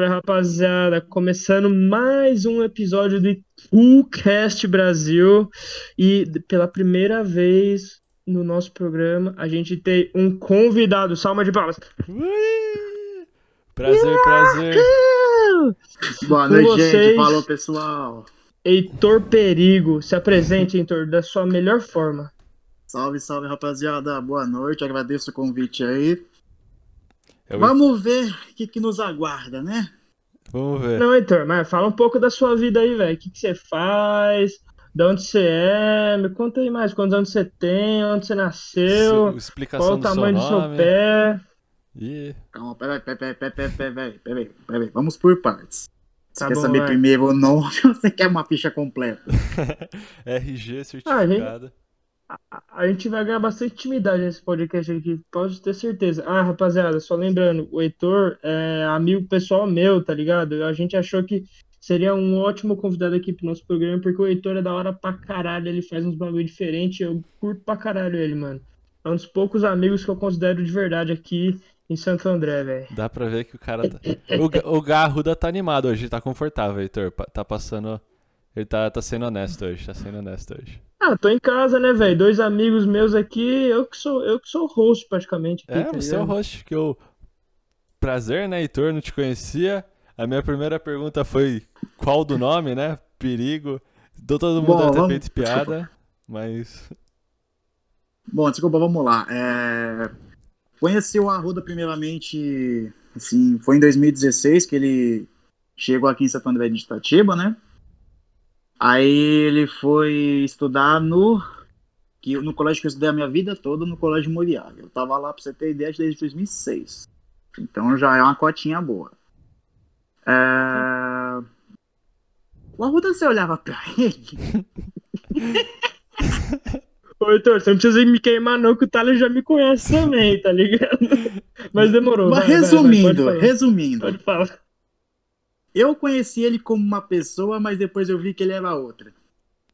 salve, rapaziada! Começando mais um episódio do Coolcast Brasil e pela primeira vez no nosso programa a gente tem um convidado. Salva de palmas! Ui! Prazer, prazer! Boa Com noite, vocês. gente. Falou, pessoal. Heitor Perigo, se apresente, Heitor, da sua melhor forma. Salve, salve, rapaziada. Boa noite. Agradeço o convite aí. É Eu... Vamos ver o que, que, nos aguarda, né? Vamos ver. Não, Heitor, mas fala um pouco da sua vida aí, velho. O que, que você faz? De onde você é? Me conta aí mais. Quantos anos você tem? Onde você nasceu? Seu, qual o tamanho do seu, do seu pé? Yeah. Calma, peraí, peraí, peraí, peraí, peraí, peraí, peraí. Vamos por partes. Tá você tá quer bom, saber primeiro o nome ou você quer uma ficha completa? RG ah, certificada. Ah, a gente vai ganhar bastante intimidade nesse podcast aqui, pode ter certeza. Ah, rapaziada, só lembrando, o Heitor é amigo pessoal meu, tá ligado? A gente achou que seria um ótimo convidado aqui pro nosso programa, porque o Heitor é da hora pra caralho, ele faz uns bagulho diferente, eu curto pra caralho ele, mano. É um dos poucos amigos que eu considero de verdade aqui em Santo André, velho. Dá pra ver que o cara tá... O, o Garruda tá animado hoje, tá confortável, Heitor. Tá passando... Ele tá, tá sendo honesto hoje, tá sendo honesto hoje. Ah, tô em casa, né, velho? Dois amigos meus aqui, eu que sou, eu que sou o host praticamente. aqui, É, tá você é o host, que eu... Prazer, né, Heitor? Não te conhecia. A minha primeira pergunta foi qual do nome, né? Perigo. Todo mundo Bom, deve ter vamos- feito piada, mas... Bom, desculpa, vamos lá. É... Conheci o Arruda primeiramente, assim, foi em 2016 que ele chegou aqui em Santo André de Itatiba, né? Aí ele foi estudar no que no colégio que eu estudei a minha vida toda, no Colégio Moriá. Eu tava lá, pra você ter ideia, desde 2006. Então já é uma cotinha boa. É... O Arruda, você olhava pra ele, Ô, Heitor, você não precisa me queimar não, que o Thales já me conhece também, tá ligado? Mas demorou, mas vai, vai, vai, resumindo, pode resumindo, Pode falar. Eu conheci ele como uma pessoa, mas depois eu vi que ele era outra.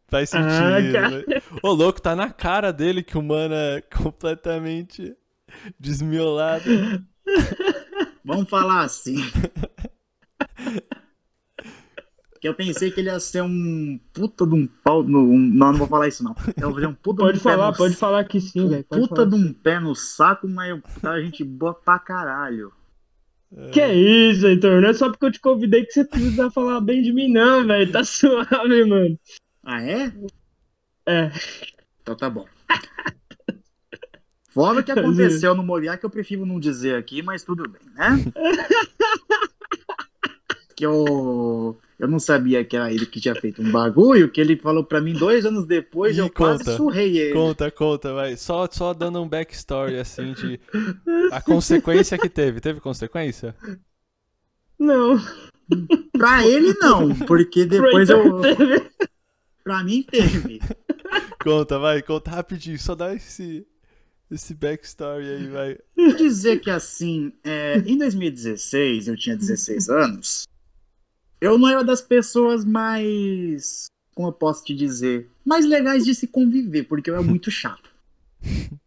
Faz Ah, sentido. cara. né? Ô, louco, tá na cara dele que o mano é completamente desmiolado. Vamos falar assim. que eu pensei que ele ia ser um puta de um pau. No, um- não, não vou falar isso não. Eu vou um puta Pode de um pé falar, no, pode falar que sim, um velho. puta falar. de um pé no saco, mas eu, a gente boa pra caralho. Que é isso, Heitor? Não é só porque eu te convidei que você precisa falar bem de mim, não, velho. Tá suave, mano. Ah, é? É. Então tá bom. Fora o que aconteceu no Moriá, que eu prefiro não dizer aqui, mas tudo bem, né? que eu, eu não sabia que era ele que tinha feito um bagulho, que ele falou pra mim dois anos depois, Ih, eu quase conta. surrei ele. Conta, conta, vai. Só, só dando um backstory, assim, de... A consequência que teve. Teve consequência? Não. Pra ele não, porque depois eu. teve. Pra mim teve. Conta, vai. Conta rapidinho. Só dá esse... Esse backstory aí, vai. Vou dizer que assim, é, em 2016, eu tinha 16 anos, eu não era das pessoas mais, como eu posso te dizer, mais legais de se conviver, porque eu era muito chato.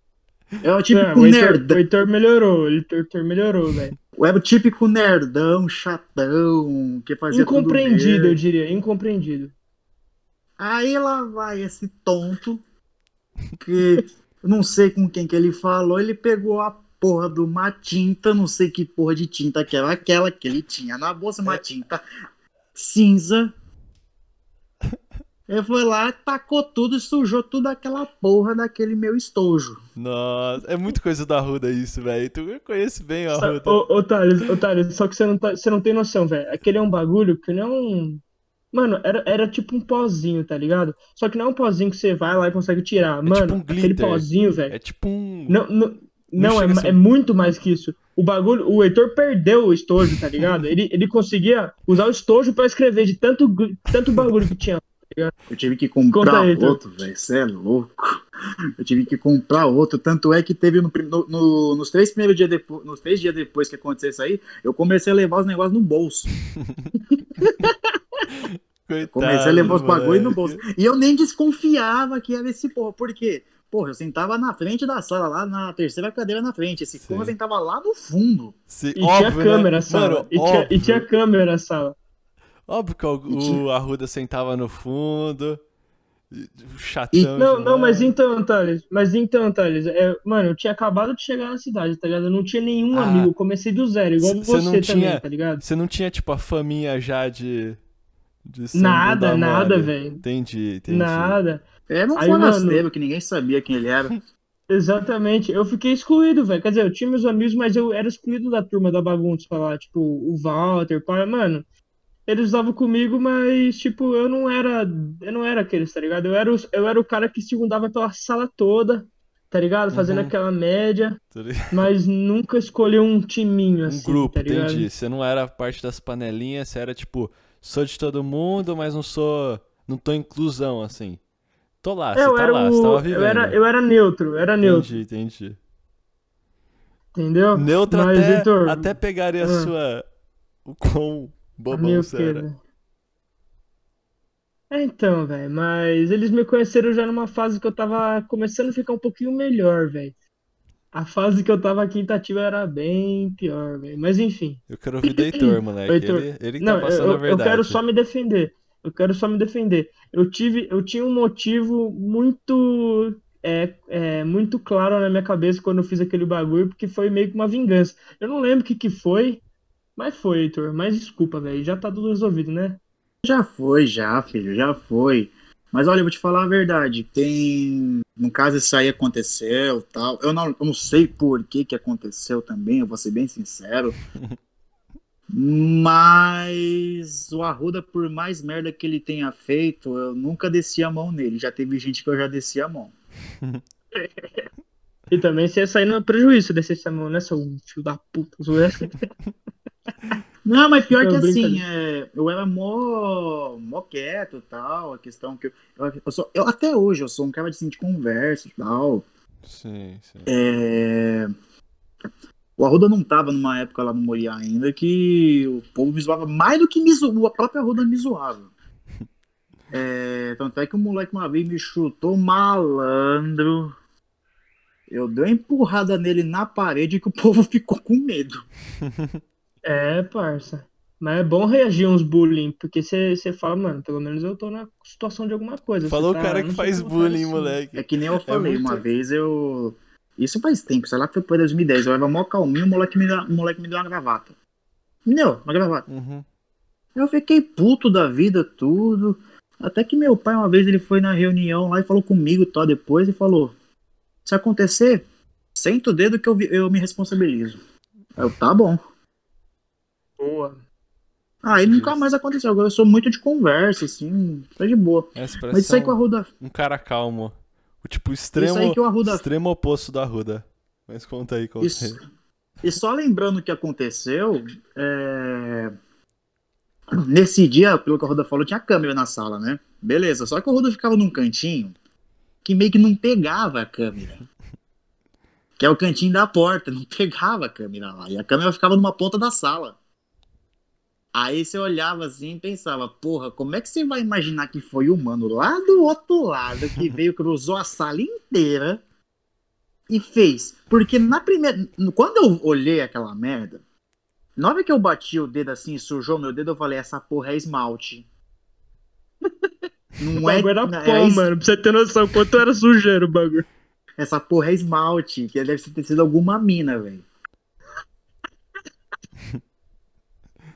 Eu era o típico o Heitor, o Heitor melhorou, o Heitor melhorou, velho. eu era o típico nerdão, chatão, que fazia tudo Incompreendido, eu merda. diria, incompreendido. Aí lá vai esse tonto, que eu não sei com quem que ele falou, ele pegou a porra de uma tinta, não sei que porra de tinta que era aquela que ele tinha na bolsa, uma tinta cinza. Ele foi lá, tacou tudo e sujou tudo aquela porra daquele meu estojo. Nossa, é muito coisa da Arruda isso, velho. Tu conhece bem o Sa- Arruda. Ô, ô, Thales, ô, Thales, só que você não, tá, você não tem noção, velho. Aquele é um bagulho que não. é um- Mano, era, era tipo um pozinho, tá ligado? Só que não é um pozinho que você vai lá e consegue tirar. Mano, tipo um aquele glitter. pozinho, velho. É tipo um... Não, não, não, é, ma- ser- é muito mais que isso. O bagulho, o Heitor perdeu o estojo, tá ligado? Ele, ele conseguia usar o estojo pra escrever de tanto, tanto bagulho que tinha. Eu tive que comprar aí, outro, velho. Você é louco. Eu tive que comprar outro. Tanto é que teve no, no- no- nos três primeiros dias depois, nos três dias depois que aconteceu isso aí, eu comecei a levar os negócios no bolso. Coitado, Comecei a levar os bagulho no bolso. E eu nem desconfiava que era esse porra. Por quê? Porra, eu sentava na frente da sala, lá na terceira cadeira na frente. Esse Sim. sentava lá no fundo. Se, E óbvio, tinha câmera né? sala. Mano, e, tinha, e tinha câmera sala. óbvio que o, E tinha- o Arruda sentava no fundo. e- Chatão. Não, não, mas então, Thales, mas então, Thales, é, mano, eu tinha acabado de chegar na cidade, tá ligado? Eu não tinha nenhum Ah. amigo, eu comecei do zero, igual você, cê não também, tinha- tá ligado? Você não tinha, tipo, a faminha já de. de Nada, nada, velho. Entendi, entendi. Nada. Era um Aí, forasteiro que ninguém sabia quem ele era. Exatamente. Eu fiquei excluído, velho. Quer dizer, eu tinha meus amigos, mas eu era excluído da turma da bagunça lá. Tipo, o Walter, pai, mano. Eles usavam comigo, mas, tipo, eu não era. Eu não era aqueles, tá ligado? Eu era o, eu era o cara que segundava pela sala toda, tá ligado? Fazendo Uhum. aquela média, mas nunca escolhi um timinho Um assim, grupo, tá ligado? entendi. Você não era parte das panelinhas, você era tipo, sou de todo mundo, mas não sou. Não tô inclusão, assim. Tô lá, você eu tá era lá, você o. tava vivendo. Eu era, eu era neutro, eu era neutro, Entendi, entendi. entendeu? Neutro Mas, até, Heitor, até pegaria a ah. sua. O quão bobão você era. É, então, velho, mas eles me conheceram já numa fase que eu tava começando a ficar um pouquinho melhor, velho. A fase que eu tava aqui em Itatiba era bem pior, velho. Mas enfim. Eu quero ouvir do Heitor, moleque. Heitor, Ele, ele que Não, tá passando eu, a eu verdade. quero só me defender. Eu quero só me defender. Eu tive, eu tinha um motivo muito, é, é, muito claro na minha cabeça quando eu fiz aquele bagulho, porque foi meio que uma vingança. Eu não lembro o que que foi, mas foi, Heitor. Mas desculpa, velho. Já tá tudo resolvido, né? Já foi, já, filho, já foi. Mas olha, eu vou te falar a verdade. Tem. No caso, isso aí aconteceu tal. Eu não, eu não sei por que que aconteceu também, eu vou ser bem sincero. Mas o Arruda, por mais merda que ele tenha feito, eu nunca desci a mão nele. Já teve gente que eu já desci a mão. E também você ia sair no prejuízo desse essa mão, né, seu filho da puta? Não, mas pior Não, que assim, é, eu era mó, mó quieto e tal. A questão que eu, eu, eu sou, eu até hoje eu sou um cara assim, de conversa e tal. Sim, sim. É, O Arruda não tava numa época lá no Moriá ainda que o povo me zoava mais do que me zoava, a própria Arruda me zoava. É, Tanto é que o moleque uma vez me chutou malandro. Eu dei uma empurrada nele na parede que o povo ficou com medo. É, parça. Mas é bom reagir uns bullying, porque você você fala, mano, pelo menos eu tô na situação de alguma coisa. Falou o tá- cara eu que faz bullying, assim. moleque. É que nem eu falei, muito- uma vez eu. Isso faz tempo, sei lá que foi por 2010. Eu era mó calminho, o moleque me deu, o moleque me deu uma gravata. Me deu, uma gravata. Uhum. Eu fiquei puto da vida, tudo. Até que meu pai, uma vez, ele foi na reunião lá e falou comigo tal depois e falou: Se acontecer, senta o dedo que eu, eu me responsabilizo. Eu, tá bom. Boa. Aí nunca Isso. mais aconteceu. Agora eu sou muito de conversa, assim, tá de boa. Essa Mas isso aí parece Arruda. um, um cara calmo. O tipo Isso extremo, aí que o Arruda extremo oposto do Arruda. Mas conta aí, conta aí. Isso. E só lembrando o que aconteceu, é, nesse dia, pelo que a Roda falou, tinha câmera na sala, né? Beleza, só que o Roda ficava num cantinho que meio que não pegava a câmera. Que é o cantinho da porta, não pegava a câmera lá. E a câmera ficava numa ponta da sala. Aí você olhava assim e pensava, porra, como é que você vai imaginar que foi o mano lá do outro lado que veio, cruzou a sala inteira e fez. Porque na primeira. Quando eu olhei aquela merda, na hora que eu bati o dedo assim e sujou meu dedo, eu falei, essa porra é esmalte. O Não é, era é pó, es- mano, pra você ter noção quanto era sujeiro o bagulho. Essa porra é esmalte, que deve ter sido alguma mina, velho.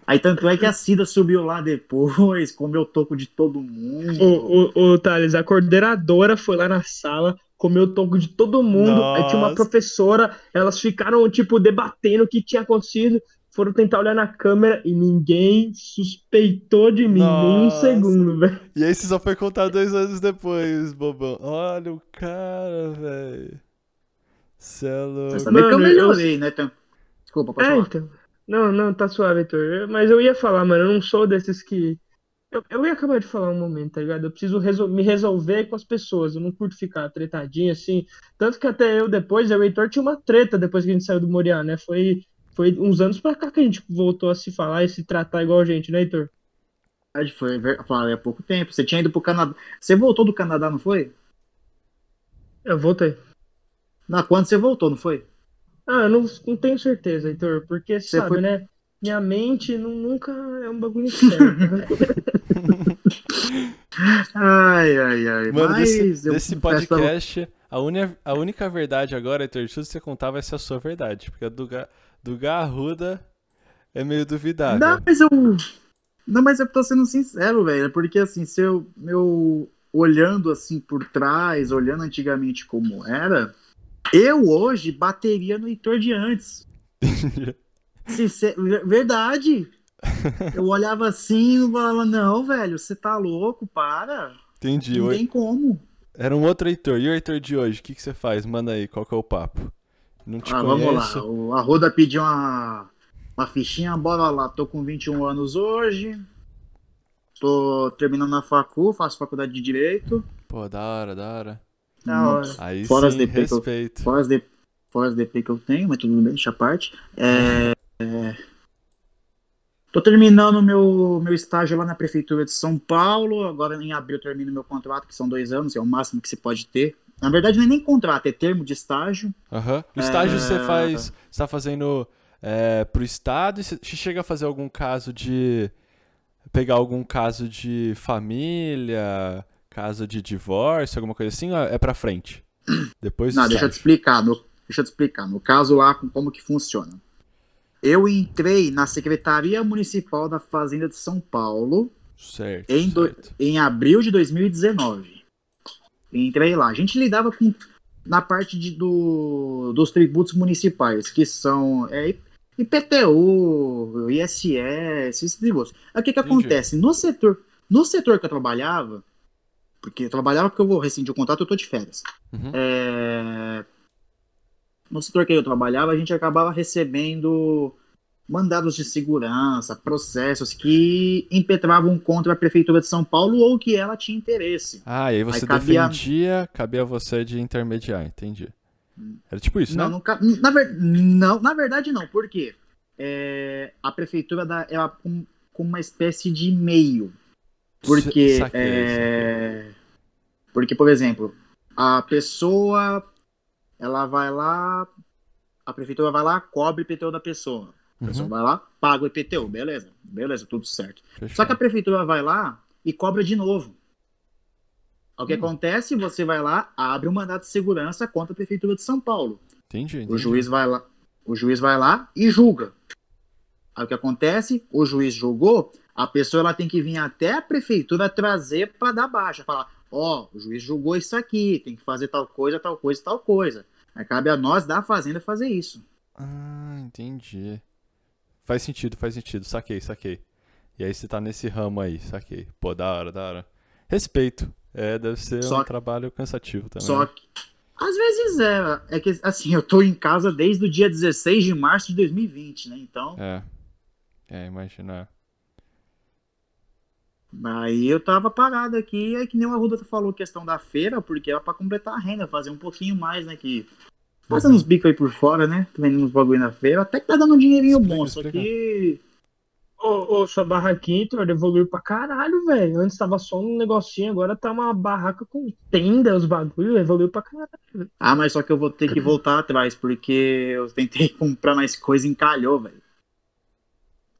Aí tanto é que a Cida subiu lá depois, comeu toco de todo mundo. Ô, ô, ô, Thales, a coordenadora foi lá na sala, comeu o toco de todo mundo. Aí tinha uma Nossa. professora, elas ficaram, tipo, debatendo o que tinha acontecido. Foram tentar olhar na câmera e ninguém suspeitou de mim, nem um Nossa. segundo, velho. E aí você só foi contar dois anos depois, bobão. Olha o cara, velho. É Você louco. sabe que eu Mano, eu- melhorei, né? Então... Desculpa, pode É, falar. então. Não, não, tá suave, Heitor. Mas eu ia falar, mano, eu não sou desses que. Eu, eu ia acabar de falar um momento, tá ligado? Eu preciso resol- me resolver com as pessoas. Eu não curto ficar tretadinho assim. Tanto que até eu depois, eu e o Heitor tinha uma treta depois que a gente saiu do Moriá, né? Foi, foi uns anos pra cá que a gente voltou a se falar e se tratar igual a gente, né, Heitor? foi falei há pouco tempo. Você tinha ido pro Canadá. Você voltou do Canadá, não foi? Eu voltei. Na quando você voltou, não foi? Ah, eu não, não tenho certeza, Heitor, porque Você sabe, foi- né? Minha mente não, nunca é um bagulho certo. né? Ai, ai, ai. Mano, Mas desse, eu desse confesso pra- podcast, a, uni- a única verdade agora, Heitor, de tudo que você contar vai ser a sua verdade. Porque a do, Ga- do Garruda é meio duvidável. Não, mas eu. Não, mas eu tô sendo sincero, velho. Porque assim, se eu. eu olhando assim por trás, olhando antigamente como era, eu hoje bateria no Heitor de antes. Sincer- Verdade. Eu olhava assim e falava, não, velho, você tá louco, para. Entendi. Não tem como. Era um outro Heitor. E o Heitor de hoje? O que, que você faz? Manda aí, qual que é o papo? Não te Ah, conheço. vamos lá. O Arruda pediu uma, uma fichinha, bora lá. Tô com 21 anos hoje. Tô terminando a facu, faço faculdade de Direito. Pô, da hora, da hora. Da hora. Aí Fora as sim, DP que eu- respeito. Fora as, de, fora as DP que eu tenho, mas tudo bem, deixa a parte. É, é, tô terminando meu, meu estágio lá na Prefeitura de São Paulo. Agora em abril eu termino meu contrato, que são dois anos, é o máximo que se pode ter. Na verdade, não é nem contrato, é termo de estágio. Aham. O estágio você É. faz. Você tá fazendo é, pro Estado e você você chega a fazer algum caso de. Pegar algum caso de família, caso de divórcio, alguma coisa assim, é pra frente? Depois Não, deixa eu te explicar. No, deixa eu te explicar. No caso lá, com- como que funciona. Eu entrei na Secretaria Municipal da Fazenda de São Paulo Certo. em, do- certo. em abril de 2019. Entrei lá. A gente lidava com na parte de, do, dos tributos municipais, que são é, IPTU, ISS, esses tributos. O que, que Entendi. acontece? No setor, no setor que eu trabalhava, porque eu trabalhava porque eu vou rescindir o contrato, eu tô de férias. Uhum. É, no setor que eu trabalhava, a gente acabava recebendo mandados de segurança, processos que impetravam contra a Prefeitura de São Paulo ou que ela tinha interesse. Ah, e aí você cabia- defendia, cabia você de intermediar, entendi. Era tipo isso, Não, né? não ca- na, ver- não, na verdade não, por quê? É, a Prefeitura dá, ela com, com uma espécie de meio. Porque, Saquei, é, porque, por exemplo, a pessoa, ela vai lá, a prefeitura vai lá, cobre o IPTU da pessoa. A pessoa Uhum, vai lá, paga o IPTU, beleza, beleza, tudo certo. fechou. Só que a prefeitura vai lá e cobra de novo. O que Hum. acontece? Você vai lá, abre um mandato de segurança contra a prefeitura de São Paulo. Entendi, O entendi. juiz vai lá, o juiz vai lá e julga. Aí o que acontece? O juiz julgou, a pessoa ela tem que vir até a prefeitura trazer para dar baixa, falar, ó, o juiz julgou isso aqui, tem que fazer tal coisa, tal coisa, tal coisa. Aí cabe a nós da fazenda fazer isso. Ah, entendi. Faz sentido, faz sentido. Saquei, saquei. E aí você tá nesse ramo aí, saquei. Pô, da hora, da hora. Respeito. É, deve ser Só um que- trabalho cansativo também. Só que às vezes é, é que assim, eu tô em casa desde o dia 16 de março de 2020, né? Então, É. É, imaginar. Aí eu tava parado aqui, é que nem o Arruda falou questão da feira, porque era pra completar a renda, fazer um pouquinho mais, né? Que fazendo Uhum. uns bicos aí por fora, né? Vendendo uns bagulho na feira, até que tá dando um dinheirinho Explica, bom, só explica. que. Ô, ô, sua barraquinha, Heitor, evoluiu pra caralho, velho. Antes tava só um negocinho, agora tá uma barraca com tenda, os bagulho, evoluiu pra caralho. Ah, mas só que eu vou ter que voltar atrás, porque eu tentei comprar mais coisa e encalhou, velho.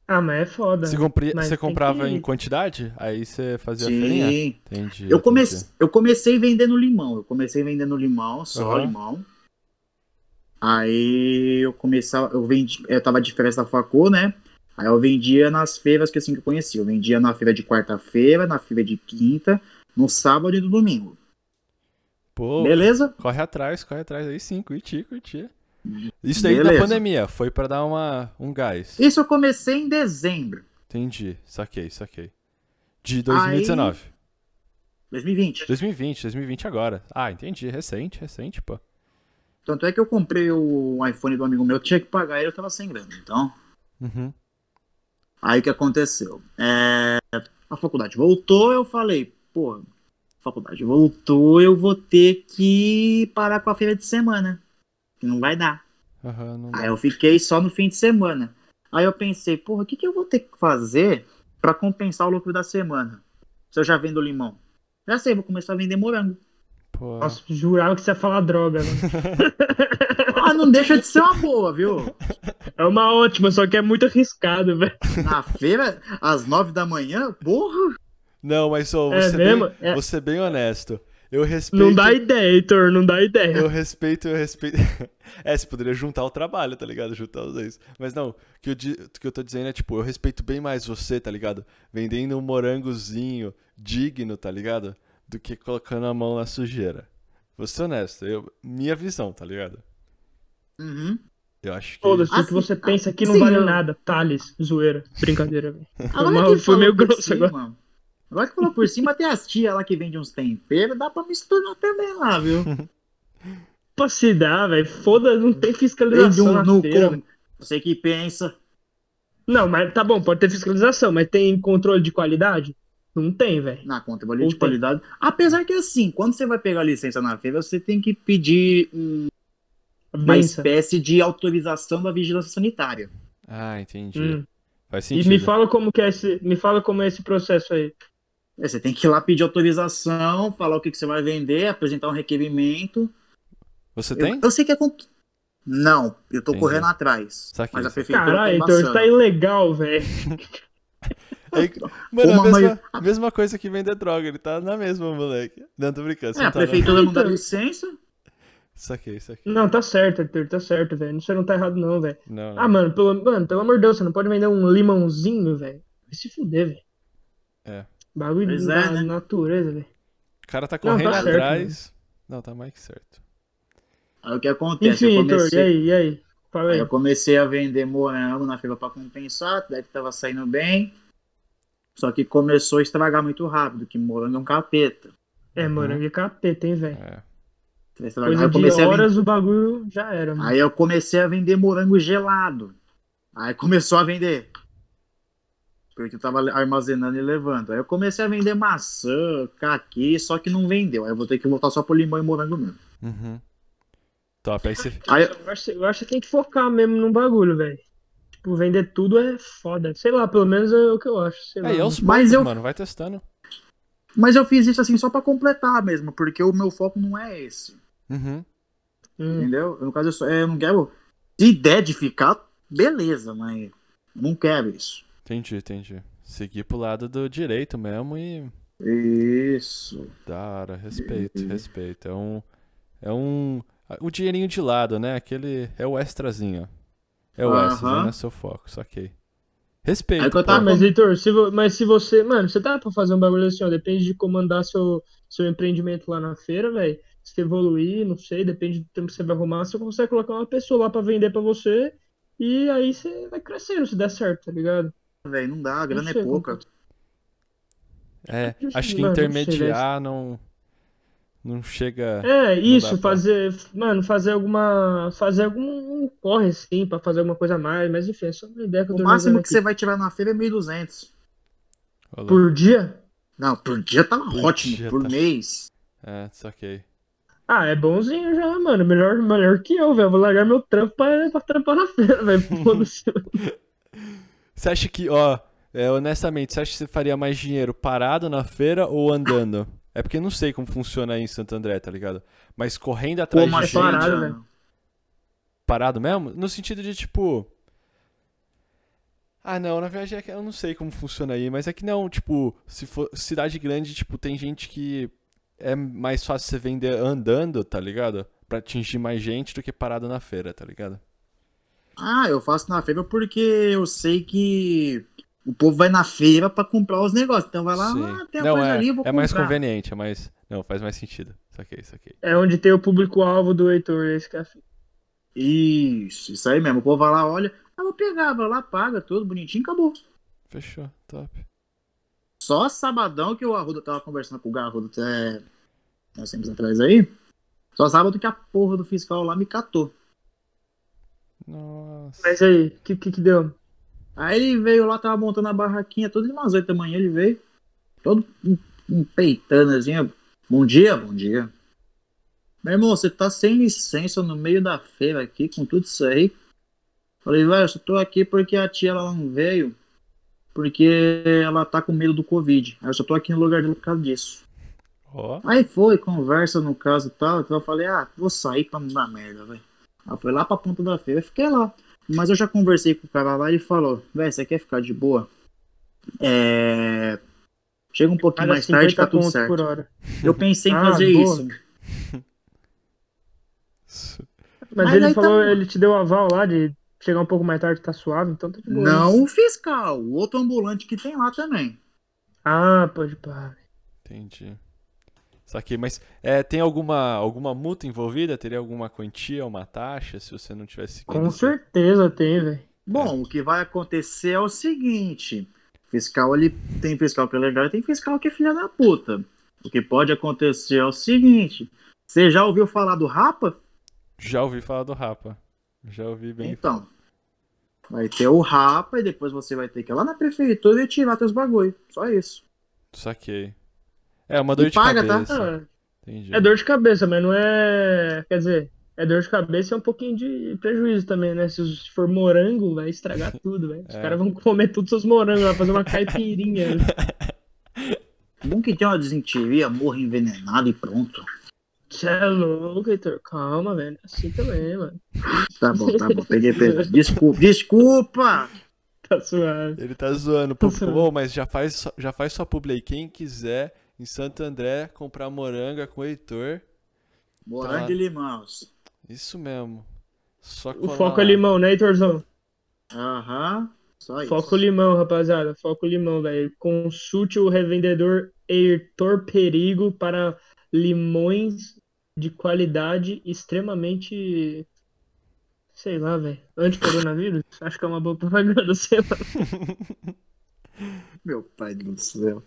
Ah, mas é foda. Você, compri... Você comprava que- em quantidade? Aí você fazia? Sim. Entendi. Eu, entendi. eu comecei vendendo limão. Eu comecei vendendo limão, só Aham. limão. Aí eu começava, eu vendi, eu tava de férias da Facô, né? Aí eu vendia nas feiras que assim que eu conhecia. Eu vendia na feira de quarta-feira, na feira de quinta, no sábado e no domingo. Pô, Beleza? corre atrás, corre atrás. Aí sim, curti, curti. Isso daí da Beleza. pandemia, foi pra dar uma, um gás. Isso eu comecei em dezembro, Entendi, saquei, saquei. De 2019. 2020. 2020, 2020 agora. Ah, entendi, recente, recente, pô. Tanto é que eu comprei o iPhone do amigo meu, tinha que pagar ele, eu tava sem grana. Então, Uhum. Aí o que aconteceu? É, a faculdade voltou, eu falei, pô, a faculdade voltou, eu vou ter que parar com a feira de semana. Que não vai dar. Aham, não Aí dá. eu fiquei só no fim de semana. Aí eu pensei, porra, o que, que eu vou ter que fazer pra compensar o lucro da semana? Se eu já vendo limão. Já sei, vou começar a vender morango. Pô. Nossa, jurava que você ia falar droga, né? Ah, não deixa de ser uma boa, viu? É uma ótima, só que é muito arriscado, velho. Na feira, às nove da manhã, porra. Não, mas ô, É ser bem, É. vou ser bem honesto. Eu respeito. Não dá ideia, Heitor, não dá ideia. Eu respeito, eu respeito. é, você poderia juntar o trabalho, tá ligado? Juntar os dois. Mas não, o que eu, di- o que eu tô dizendo é, tipo, eu respeito bem mais você, tá ligado? Vendendo um morangozinho digno, tá ligado? Do que colocando a mão na sujeira. Vou ser honesto, eu, minha visão, tá ligado? Uhum. Eu acho que. Foda-se, o que Assim, você pensa aqui não sim, vale eu- nada. Thales, zoeira. Brincadeira, mal, foi meio grosso agora. Agora que falou por cima, tem as tia lá que vende uns temperos, dá pra misturar também lá, viu? Pra se dar, velho. Foda, não tem Vende fiscalização um na no feira. Você que pensa. Não, mas tá bom, pode ter fiscalização, mas tem controle de qualidade? Não tem, velho. Na conta de tem. qualidade. Apesar que assim, quando você vai pegar a licença na feira, você tem que pedir um- uma espécie de autorização da vigilância sanitária. Ah, entendi. Hum. Faz E sentido. me fala como que é esse, me fala como é esse processo aí. É, você tem que ir lá pedir autorização, falar o que, que você vai vender, apresentar um requerimento. Você Eu, tem? eu sei que é. com- Não, eu tô Entendi. correndo atrás. Saquei, mas a prefeitura Caralho, Heitor, embaçando. tá ilegal, velho. É, mano, a mesma, mesma coisa que vender droga, ele tá na mesma, moleque. Não, tô brincando. Você É, não a tá, prefeitura não dá Então. licença. Saquei, saquei. Não, tá certo, Heitor, tá certo, velho. Você não tá errado, não, velho. Não, não. Ah, mano pelo, mano, pelo amor de Deus, você não pode vender um limãozinho, velho. Vai se fuder, velho. É. Bagulho Pois da é, né? natureza, velho. O cara tá Não, tá correndo certo, atrás. Não, tá mais que certo. Aí o que acontece? Enfim, eu Heitor, comecei... e aí, e aí? Fala Aí aí. eu comecei a vender morango na feira pra compensar, daí que tava saindo bem. Só que começou a estragar muito rápido, que morango é um capeta. É, morango de capeta, hein, velho. É. Coisa de comecei horas o bagulho já era, mano. Aí eu comecei a vender morango gelado. Aí começou a vender. Porque eu tava armazenando e levando. Aí eu comecei a vender maçã, caqui, só que não vendeu. Aí eu vou ter que voltar só pro limão e morango mesmo. Uhum. Top, aí você. Aí, Eu acho, eu acho que tem que focar mesmo num bagulho, velho. Tipo, vender tudo é foda. Sei lá, pelo menos é o que eu acho. Sei lá. Aí, aos Mas poucos, eu- mano, vai testando. mas eu fiz isso assim só pra completar mesmo, porque o meu foco não é esse. Uhum. Hum. Entendeu? No caso, eu, só, eu não quero. Se der de ficar, beleza, mas não quero isso. Entendi, entendi. Seguir pro lado do direito mesmo e. Isso. Da hora, respeito, respeito. É um. É um. O dinheirinho de lado, né? Aquele. É o extrazinho. É o Aham. extra, não é seu foco, saquei. Respeito. Aí eu tava- Ah, mas Heitor, se vo- mas se você. Mano, você tá pra fazer um bagulho assim, ó. Depende de comandar seu, seu empreendimento lá na feira, velho. Se evoluir, não sei, depende do tempo que você vai arrumar. Você consegue colocar uma pessoa lá pra vender pra você. E aí você vai crescendo se der certo, tá ligado? Velho, não dá, a grana sei é pouca. É, Não acho que não intermediar não. Não chega. É, isso, pra- fazer, mano, fazer alguma, fazer algum um corre assim, pra fazer alguma coisa a mais, mas enfim, é só uma ideia que eu O tô máximo jogando que você aqui. vai tirar na feira é 1.200. Rolou. Por dia? Não, por dia tá Por ótimo. dia por tá- mês. É, saquei. Ah, é bonzinho já, mano, melhor, melhor que eu, velho, vou largar meu trampo pra, pra trampar na feira, velho. Você acha que, ó, é, honestamente, você acha que você faria mais dinheiro parado na feira ou andando? É porque eu não sei como funciona aí em Santo André, tá ligado? Mas correndo atrás Como de a gente, parado, velho. parado mesmo? No sentido de, tipo... Ah, não, na verdade é que eu não sei como funciona aí, mas é que não, tipo, se for cidade grande, tipo, tem gente que é mais fácil você vender andando, tá ligado? Pra atingir mais gente do que parado na feira, tá ligado? Ah, eu faço na feira porque eu sei que o povo vai na feira pra comprar os negócios. Então vai lá, ah, tem a não, coisa é, ali, eu vou é mais comprar. conveniente, é mais... Não, faz mais sentido. Saquei, saquei. É onde tem o público-alvo do Heitor, esse café. Isso, isso aí mesmo. O povo vai lá, olha, ah, vou pegar, vai lá, paga tudo bonitinho, acabou. Fechou, top. Só sabadão que o Arruda tava conversando com o Garrudo até nós tempos atrás aí. Só sábado que a porra do fiscal lá me catou. Nossa. Mas aí, o que, que que deu? Aí ele veio lá, tava montando a barraquinha, tudo de umas 8 da manhã ele veio. Todo em- empeitando assim. Bom dia, bom dia. Meu irmão, você tá sem licença no meio da feira aqui, com tudo isso aí. Falei, velho, eu só tô aqui porque a tia ela não veio. Porque ela tá com medo do Covid. Aí eu só tô aqui no lugar dela por causa disso. Ó. Aí foi, conversa no caso e tal. Então eu falei, ah, vou sair pra não dar merda, velho. Aí foi lá pra ponta da feira, eu fiquei lá. Mas eu já conversei com o cara lá e ele falou, velho, você quer ficar de boa? É. Chega um pouquinho Paga mais tarde, 50 tá tudo certo. por hora. Eu pensei em Ah, fazer boa. isso. Mas, Mas ele tá falou, bom. ele te deu o aval lá de chegar um pouco mais tarde, tá suave, então tá de boa. Não o fiscal, o outro ambulante que tem lá também. Ah, pode parar. Entendi. Saquei, mas é, tem alguma, alguma multa envolvida? Teria alguma quantia, uma taxa, se você não tivesse Com certeza tem, velho. Bom, o que vai acontecer é o seguinte: fiscal ele tem fiscal que é legal e tem fiscal que é filha da puta. O que pode acontecer é o seguinte: você já ouviu falar do Rapa? Já ouvi falar do Rapa. Já ouvi bem. Então, vai ter o Rapa e depois você vai ter que ir lá na prefeitura e tirar teus bagulho. Só isso. Saquei. É uma dor E de paga, tá? cabeça. Ah, Entendi. é dor de cabeça, mas não é. Quer dizer, é dor de cabeça e é um pouquinho de prejuízo também, né? Se for morango, vai estragar tudo, velho. Os É. caras vão comer todos os seus morangos, vai fazer uma caipirinha. Bom que tem uma desinteria, morra envenenado e pronto. Cê é louco, Heitor. Calma, velho. Assim também, mano. Tá bom, tá bom. Peguei, peguei. Desculpa, desculpa! Tá suave. Ele tá zoando. Tá pô, mas já faz, só- já faz sua publi aí. Quem quiser em Santo André comprar moranga com o Heitor, Morango Tá. e limãos. isso mesmo. Só O foco é limão, né, Heitorzão? Aham. Só isso. Foco limão, rapaziada. Foco limão, velho. Consulte o revendedor Heitor Perigo para limões de qualidade extremamente. Sei lá, velho. Anti-coronavírus? Acho que é uma boa propaganda, sei lá. Meu pai do céu.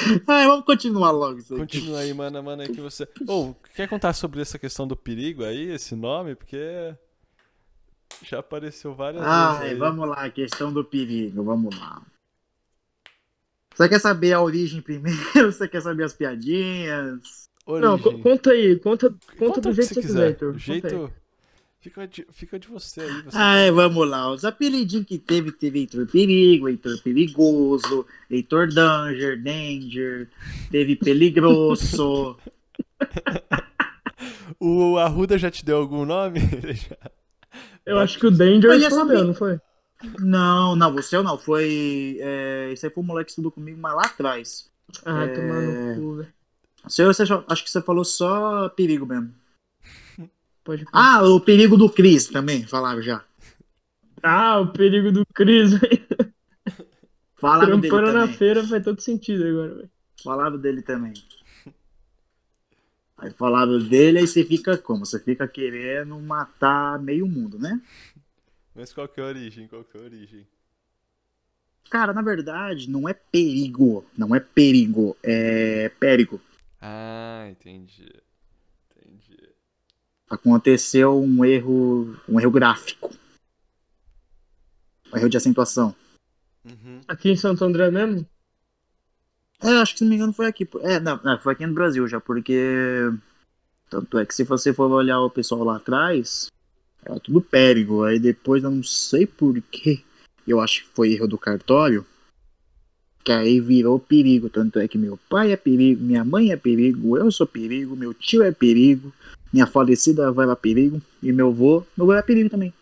Ai, vamos continuar logo isso aqui. Continua aí, mano, mano, aí que você. Ô, quer contar sobre essa questão do perigo aí, esse nome? Porque já apareceu várias Ai, vezes vamos lá, questão do perigo, vamos lá. Você quer saber a origem primeiro? Você quer saber as piadinhas? Não, Origem. conta aí. Conta, conta, o do jeito que você quiser, Heitor. Conta aí. jeito. Fica de, fica de você aí. Você Ai, vamos lá. Os apelidinhos que teve, teve Heitor Perigo, Heitor Perigoso, Heitor Danger, Danger, teve Peligroso. O Arruda já te deu algum nome? Eu acho que o Danger respondeu, não foi? Não, não, você não. Foi. É, esse aí foi o moleque que estudou comigo, mas lá atrás. Ah, É. tomar no cu, velho. Acho que você falou só perigo mesmo. Pode. Ah, o perigo do Cris também, falava já. Ah, o perigo do Cris, velho. Falava dele Trampando na também. feira faz todo sentido agora, velho. Falava dele também. Aí falava dele, aí você fica como? Você fica querendo matar meio mundo, né? Mas qual que é a origem? Qual que é a origem? Cara, na verdade, não é perigo. Não é perigo. É périgo. Ah. Entendi. Aconteceu um erro. Um erro gráfico. Um erro de acentuação. Uhum. Aqui em Santo André mesmo? É, acho que se não me engano foi aqui. É, não, não, foi aqui no Brasil já, porque. Tanto é que se você for olhar o pessoal lá atrás, era tudo périgo. Aí depois eu não sei porquê. Eu acho que foi erro do cartório. Que aí virou perigo. Tanto é que meu pai é perigo, minha mãe é perigo, eu sou perigo, meu tio é perigo, minha falecida avó era perigo, e meu avô, meu avô é perigo também.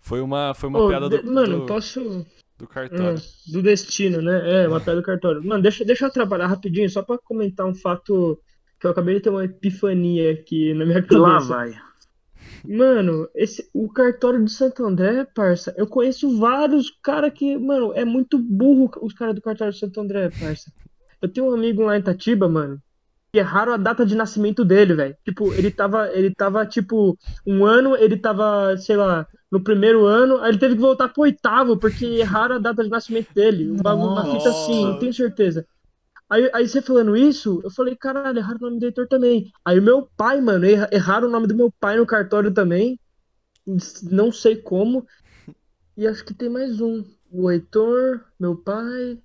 Foi uma, foi uma Ô, piada do, de- Mano, do, posso. do cartório. Ah, do destino, né? É, uma piada do cartório. Mano, deixa, deixa eu atrapalhar rapidinho, só pra comentar um fato que eu acabei de ter uma epifania aqui na minha E lá cabeça. vai. Mano, esse, o cartório de Santo André, parça, eu conheço vários caras que, mano, é muito burro os caras do cartório de Santo André, parça. Eu tenho um amigo lá em Itatiba, mano, que erraram a data de nascimento dele, velho. Tipo, ele tava, ele tava, tipo, um ano, ele tava, sei lá, no primeiro ano, aí ele teve que voltar pro oitavo, porque erraram a data de nascimento dele. Um bagulho, uma fita assim, não tenho certeza. Aí, aí você falando isso, eu falei, caralho, erraram o nome do Heitor também. Aí o meu pai, mano, erra- erraram o nome do meu pai no cartório também. Não sei como. E acho que tem mais um. O Heitor, meu pai.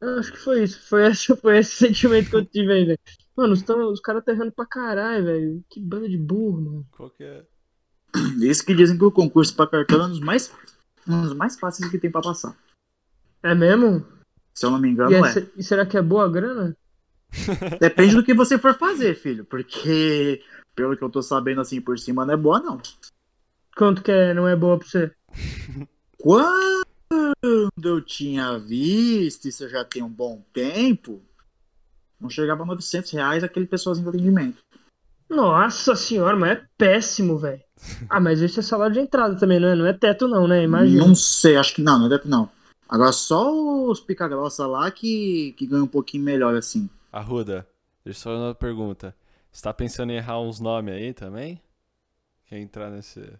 Ah, Acho que foi isso. Foi esse, foi esse sentimento que eu tive aí, velho. Mano, os, tão- os caras tá errando pra caralho, velho. Que banda de burro, mano. Qual que é? Isso que dizem que o concurso para cartório é um dos mais, um dos mais fáceis que tem para passar. É mesmo? Se eu não me E, engano, é- é. e será que é boa a grana? Depende do que você for fazer, filho. Porque, pelo que eu tô sabendo assim por cima, não é boa, não. Quanto que é, não é boa pra você? Quando eu tinha visto, isso já tem um bom tempo, não chegava a 900 reais aquele pessoalzinho do atendimento. Nossa senhora, mas é péssimo, velho. Ah, mas isso é salário de entrada também, não é? Não é teto não, né? Imagina. Não sei, acho que não, não é teto não. Agora só os pica-grossa lá que, que ganham um pouquinho melhor, assim. Arruda, deixa eu só uma pergunta. Você tá pensando em errar uns nomes aí também? Quer entrar nesse.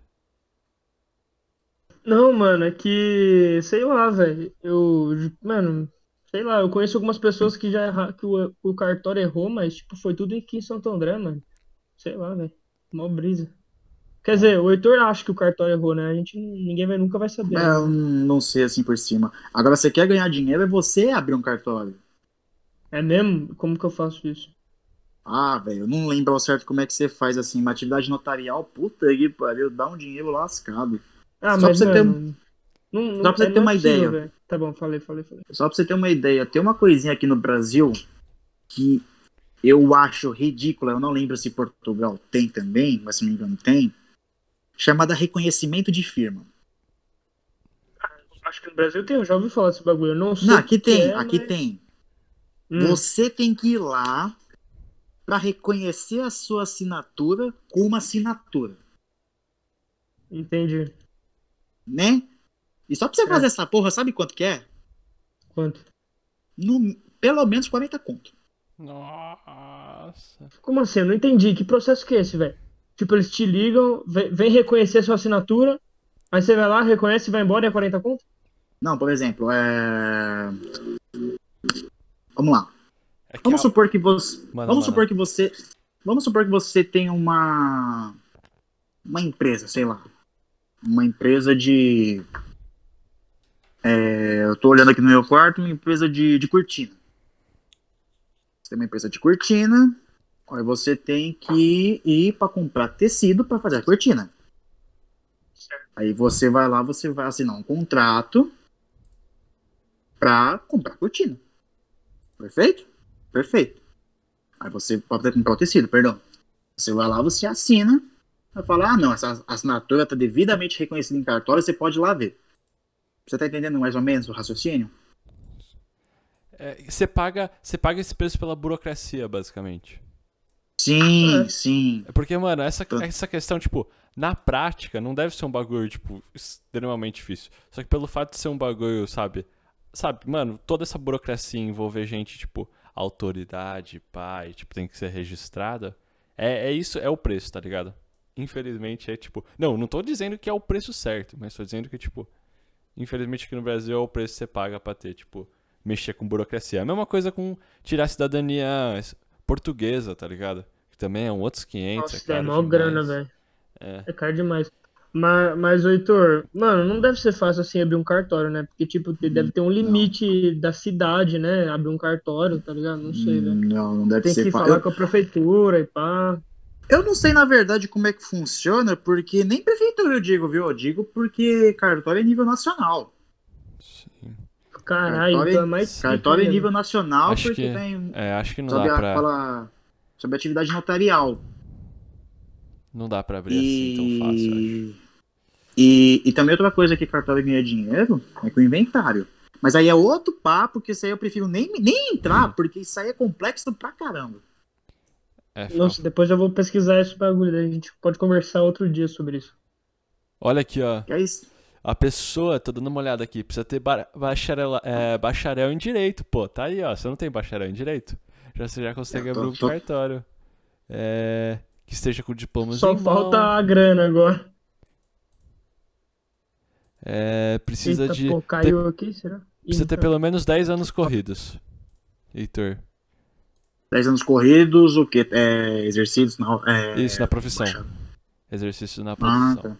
Não, mano, é que, sei lá, velho. Eu, mano, sei lá, eu conheço algumas pessoas que já erra, que o, o cartório errou, mas tipo, foi tudo aqui em Santo André, mano. Sei lá, velho. Mó brisa. Quer dizer, o Heitor acha que o cartório errou, né? A gente, ninguém vai, nunca vai saber. É, né? eu não sei assim por cima. Agora, você quer ganhar dinheiro, é você abrir um cartório. É mesmo? Como que eu faço isso? Ah, velho, eu não lembro ao certo como é que você faz assim, uma atividade notarial, puta que pariu, dá um dinheiro lascado. Ah, Só mas, pra você ter não, não, só pra você é- ter é uma possível, ideia. velho. Tá bom, falei, falei, falei. Só pra você ter uma ideia, tem uma coisinha aqui no Brasil que eu acho ridícula, eu não lembro se Portugal tem também, mas se não me engano tem, chamada reconhecimento de firma. Acho que no Brasil tem, eu já ouvi falar desse bagulho. Eu não sei. Não, aqui tem, é, aqui mas- tem. Hum, Você tem que ir lá pra reconhecer a sua assinatura com uma assinatura, Entendi. né? E só pra você É. fazer essa porra, sabe quanto que é? Quanto? No, pelo menos 40 conto. Nossa. Como assim? Eu não entendi. Que processo que é esse, velho? Tipo, eles te ligam, vem, vem reconhecer sua assinatura, aí você vai lá, reconhece e vai embora e é 40 conto? Não, por exemplo, é... Vamos lá. É Vamos supor que você. Manda, vamos manda. supor que você. Vamos supor que você tem uma. Uma empresa, sei lá. Uma empresa de. é, eu tô olhando aqui no meu quarto, uma empresa de, de cortina. Você tem uma empresa de cortina. Aí você tem que ir para comprar tecido para fazer a cortina. Certo. Aí você vai lá, você vai assinar um contrato para comprar cortina. Perfeito? Perfeito. Aí você pode comprar o tecido, perdão. Você vai lá, você assina, vai falar, ah não, essa assinatura está devidamente reconhecida em cartório, você pode ir lá ver. Você tá entendendo mais ou menos o raciocínio? é, Você paga, você paga esse preço pela burocracia, basicamente. Sim, É. sim. É porque, mano, essa, essa questão, tipo, na prática, não deve ser um bagulho, tipo, extremamente difícil. Só que pelo fato de ser um bagulho, sabe? Sabe, mano, toda essa burocracia envolver gente, tipo, autoridade, pai, tipo, tem que ser registrada. É, é isso, é o preço, tá ligado? Infelizmente é tipo. Não, não tô dizendo que é o preço certo, mas tô dizendo que, tipo, infelizmente aqui no Brasil é o preço que você paga pra ter, tipo, mexer com burocracia. É a mesma coisa com tirar a cidadania portuguesa, tá ligado? Que também é um outros 500, Nossa, é é mó demais. grana, velho. É. É caro demais. Mas, mas, Heitor, mano, não deve ser fácil assim abrir um cartório, né? Porque, tipo, deve ter um limite da cidade, né? Abrir um cartório, tá ligado? Não sei, velho. Não, não deve Tem ser que fa- falar eu, com a prefeitura e pá. eu não sei, na verdade, como é que funciona, porque nem prefeitura eu digo, viu? Eu digo porque cartório é nível nacional. Sim. Caralho, Cartório- então é mais Cartório é nível nacional Acho porque que- tem É, acho que não sobre, dá a, pra. fala sobre atividade notarial. Não dá pra abrir assim tão fácil, acho. E, e também outra coisa que cartório ganha dinheiro é com o inventário. Mas aí é outro papo, que isso aí eu prefiro nem, nem entrar, porque isso aí é complexo pra caramba. É. Nossa, depois eu vou pesquisar esse bagulho, daí a gente pode conversar outro dia sobre isso. Olha aqui, ó. Que é isso. A pessoa, tô dando uma olhada aqui, precisa ter ba- bacharel, é, bacharel em direito, pô. Tá aí, ó. Você não tem bacharel em direito? Já você já consegue tô- abrir um tô- cartório. É, que esteja com diplomas Só falta mão. a grana agora. É, precisa Eita, de pô, caiu aqui, será? precisa ter Ih, pelo menos 10 anos corridos. Heitor. 10 anos corridos, o que? É, exercícios? Não, é, Isso, na profissão. baixa- Exercício na Ah, profissão. tá.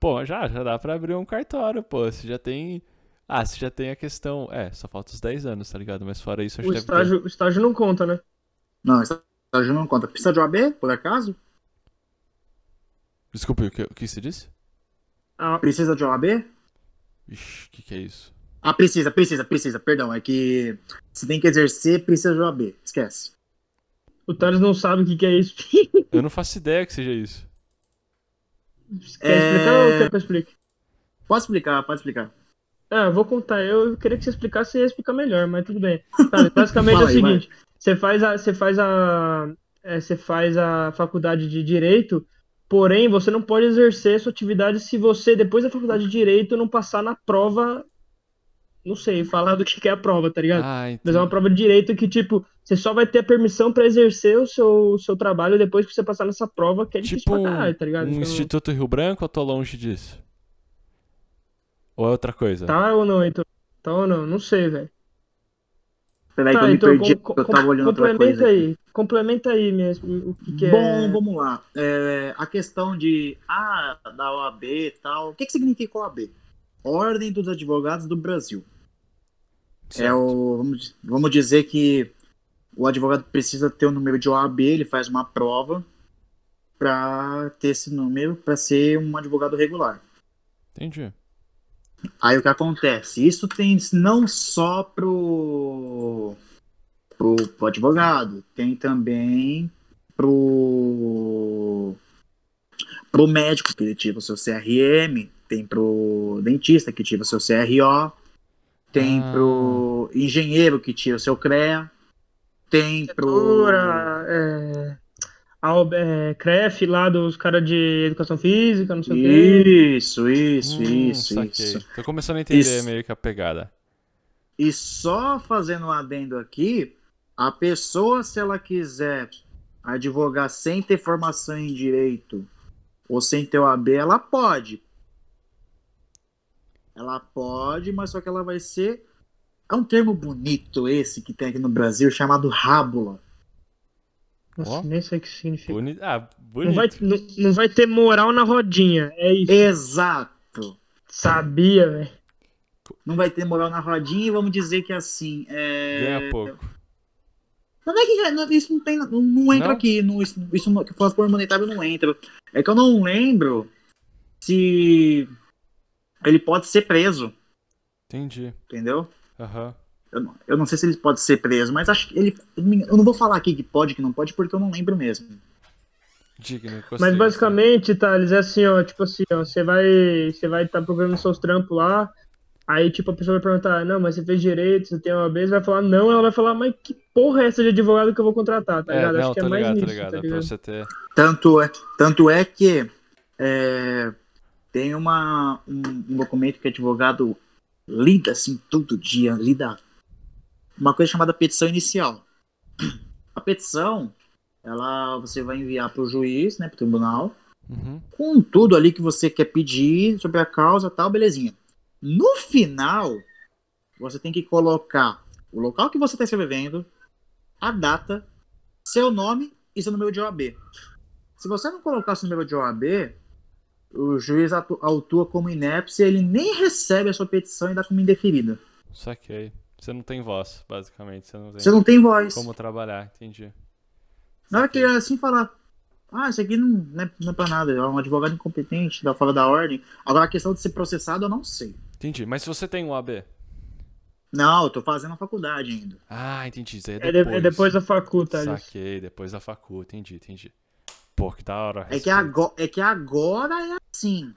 Pô, já, já dá pra abrir um cartório, pô. Você já tem. Ah, você já tem a questão. É, só falta os 10 anos, tá ligado? Mas fora isso, acho O que deve ter. estágio, o estágio não conta, né? Não, estágio não conta. Precisa de OAB, por acaso? Desculpe, o que, o que você disse? Ah, Precisa de OAB? Ixi, o que, que é isso? Ah, precisa, precisa, precisa. Perdão, é que você tem que exercer, precisa de OAB. Esquece. O Thales não sabe o que, que é isso. Eu não faço ideia que seja isso. Quer É. explicar ou quer que eu explique? Pode explicar, pode explicar. Ah, eu vou contar. Eu queria que você explicasse, você ia explicar melhor, mas tudo bem. Tá, basicamente é o vai. seguinte: você faz a, você faz a, é, você faz a faculdade de direito, porém você não pode exercer sua atividade se você depois da faculdade de direito não passar na prova, não sei, falar do que é a prova, tá ligado? Ah, Mas é uma prova de direito que tipo você só vai ter a permissão pra exercer o seu, o seu trabalho depois que você passar nessa prova, que é difícil Tipo pra um, caralho, tá ligado? um Então, Instituto Rio Branco ou tô longe disso? Ou é outra coisa? Tá ou não, então? Tá ou não? Não sei, velho. Peraí Tá, que eu me então, perdi, com- eu tava olhando outra complementa coisa. aí, complementa aí mesmo o que, que Bom, é. vamos lá. É, a questão de, ah, da OAB e tal. O que, que significa OAB? Ordem dos Advogados do Brasil. É Certo. o, vamos, vamos dizer que o advogado precisa ter o número de OAB, ele faz uma prova para ter esse número para ser um advogado regular. Entendi. Aí o que acontece? Isso tem não só pro, pro, pro advogado, tem também pro, pro médico que tira o seu CRM, tem pro dentista que tira o seu CRO, tem Ah. pro engenheiro que tira o seu CREA, tem pro. É, é, CREF lá dos caras de educação física, não sei o quê. Isso, isso, Hum, isso, saquei. isso. Tô começando a entender Isso. meio que a pegada. E só fazendo um adendo aqui, a pessoa, se ela quiser advogar sem ter formação em direito ou sem ter OAB, ela pode. Ela pode, mas só que ela vai ser. É um termo bonito esse que tem aqui no Brasil, chamado rábula. Nossa, Ó. nem sei o que significa. Boni... Ah, Não vai, bonito. não, não vai ter moral na rodinha, é isso. Exato. Sabia, velho. Não vai ter moral na rodinha e vamos dizer que assim. É... Ganha pouco. Não é que isso não, tem, não, não entra Não? aqui. Não, isso, isso que for por monetário não entra. É que eu não lembro se ele pode ser preso, Entendi. entendeu? Aham. Eu não, eu não sei se ele pode ser preso, mas acho que ele. Eu não vou falar aqui que pode, que não pode, porque eu não lembro mesmo. Digno. gostei, Mas basicamente, Thales, é assim, ó, tipo assim, ó, você vai, você vai estar programando seus trampos lá, aí tipo a pessoa vai perguntar, não, mas você fez direito, você tem uma vez, vai falar não, ela vai falar, mas que porra é essa de advogado que eu vou contratar, tá É, ligado? não, Acho que é tô mais ligado, nisso, tô ligado. tá pra ligado? você ter. Tanto é, tanto é que é, tem uma, um, um documento que o advogado lida assim todo dia, lida uma coisa chamada petição inicial. A petição, ela você vai enviar para o juiz, né, para o tribunal, Uhum. com tudo ali que você quer pedir sobre a causa, tal, belezinha. No final, você tem que colocar o local que você está escrevendo, a data, seu nome e seu número de OAB. Se você não colocar seu número de OAB, o juiz autua como inépcia, ele nem recebe a sua petição e dá como indeferida. Saquei. Você não tem voz, basicamente. Você não tem Você não tem voz. como trabalhar, entendi. Na hora que ele assim falar, ah, isso aqui não, não, é, não é pra nada, é um advogado incompetente, dá fora da ordem. Agora a questão de ser processado eu não sei. Entendi. Mas se você tem um AB. Não, eu tô fazendo a faculdade ainda. Ah, entendi. Isso aí é É, depois. de- é depois da facu, Thales. Saquei, depois da facu. Entendi, entendi. Pô, que da hora. É que, agora, é que agora é assim.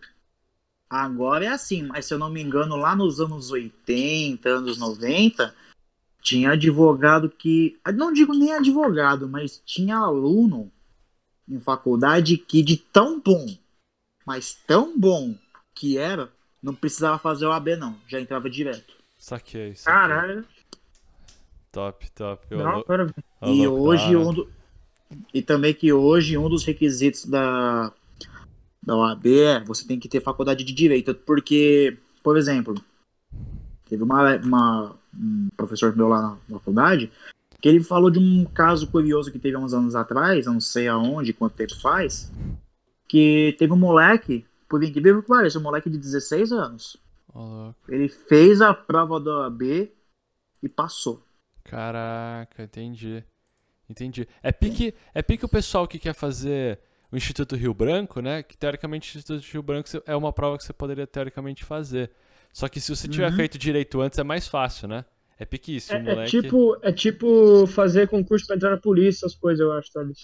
Agora é assim, mas se eu não me engano, lá nos anos 80, anos 90, tinha advogado que. Não digo nem advogado, mas tinha aluno em faculdade que de tão bom, mas tão bom que era, não precisava fazer o AB, não. Já entrava direto. Saquei, saquei. Caralho. Top, top. Eu, Não, ver. Ô, e hoje um do- e também que hoje um dos requisitos da da OAB é você tem que ter faculdade de direito, porque, por exemplo, teve uma, uma- um professor meu lá na, na faculdade que ele falou de um caso curioso que teve há uns anos atrás, eu não sei aonde, quanto tempo faz, que teve um moleque, por incrível que pareça, um moleque de 16 anos. Louco. Ele fez a prova da OAB e passou. Caraca, entendi. Entendi. É pique, é pique o pessoal que quer fazer o Instituto Rio Branco, né? Que teoricamente o Instituto Rio Branco é uma prova que você poderia teoricamente fazer. Só que se você tiver Uhum. feito direito antes é mais fácil, né? É pique isso, o É, é moleque. tipo, é tipo fazer concurso pra entrar na polícia, essas coisas, eu acho, Thales.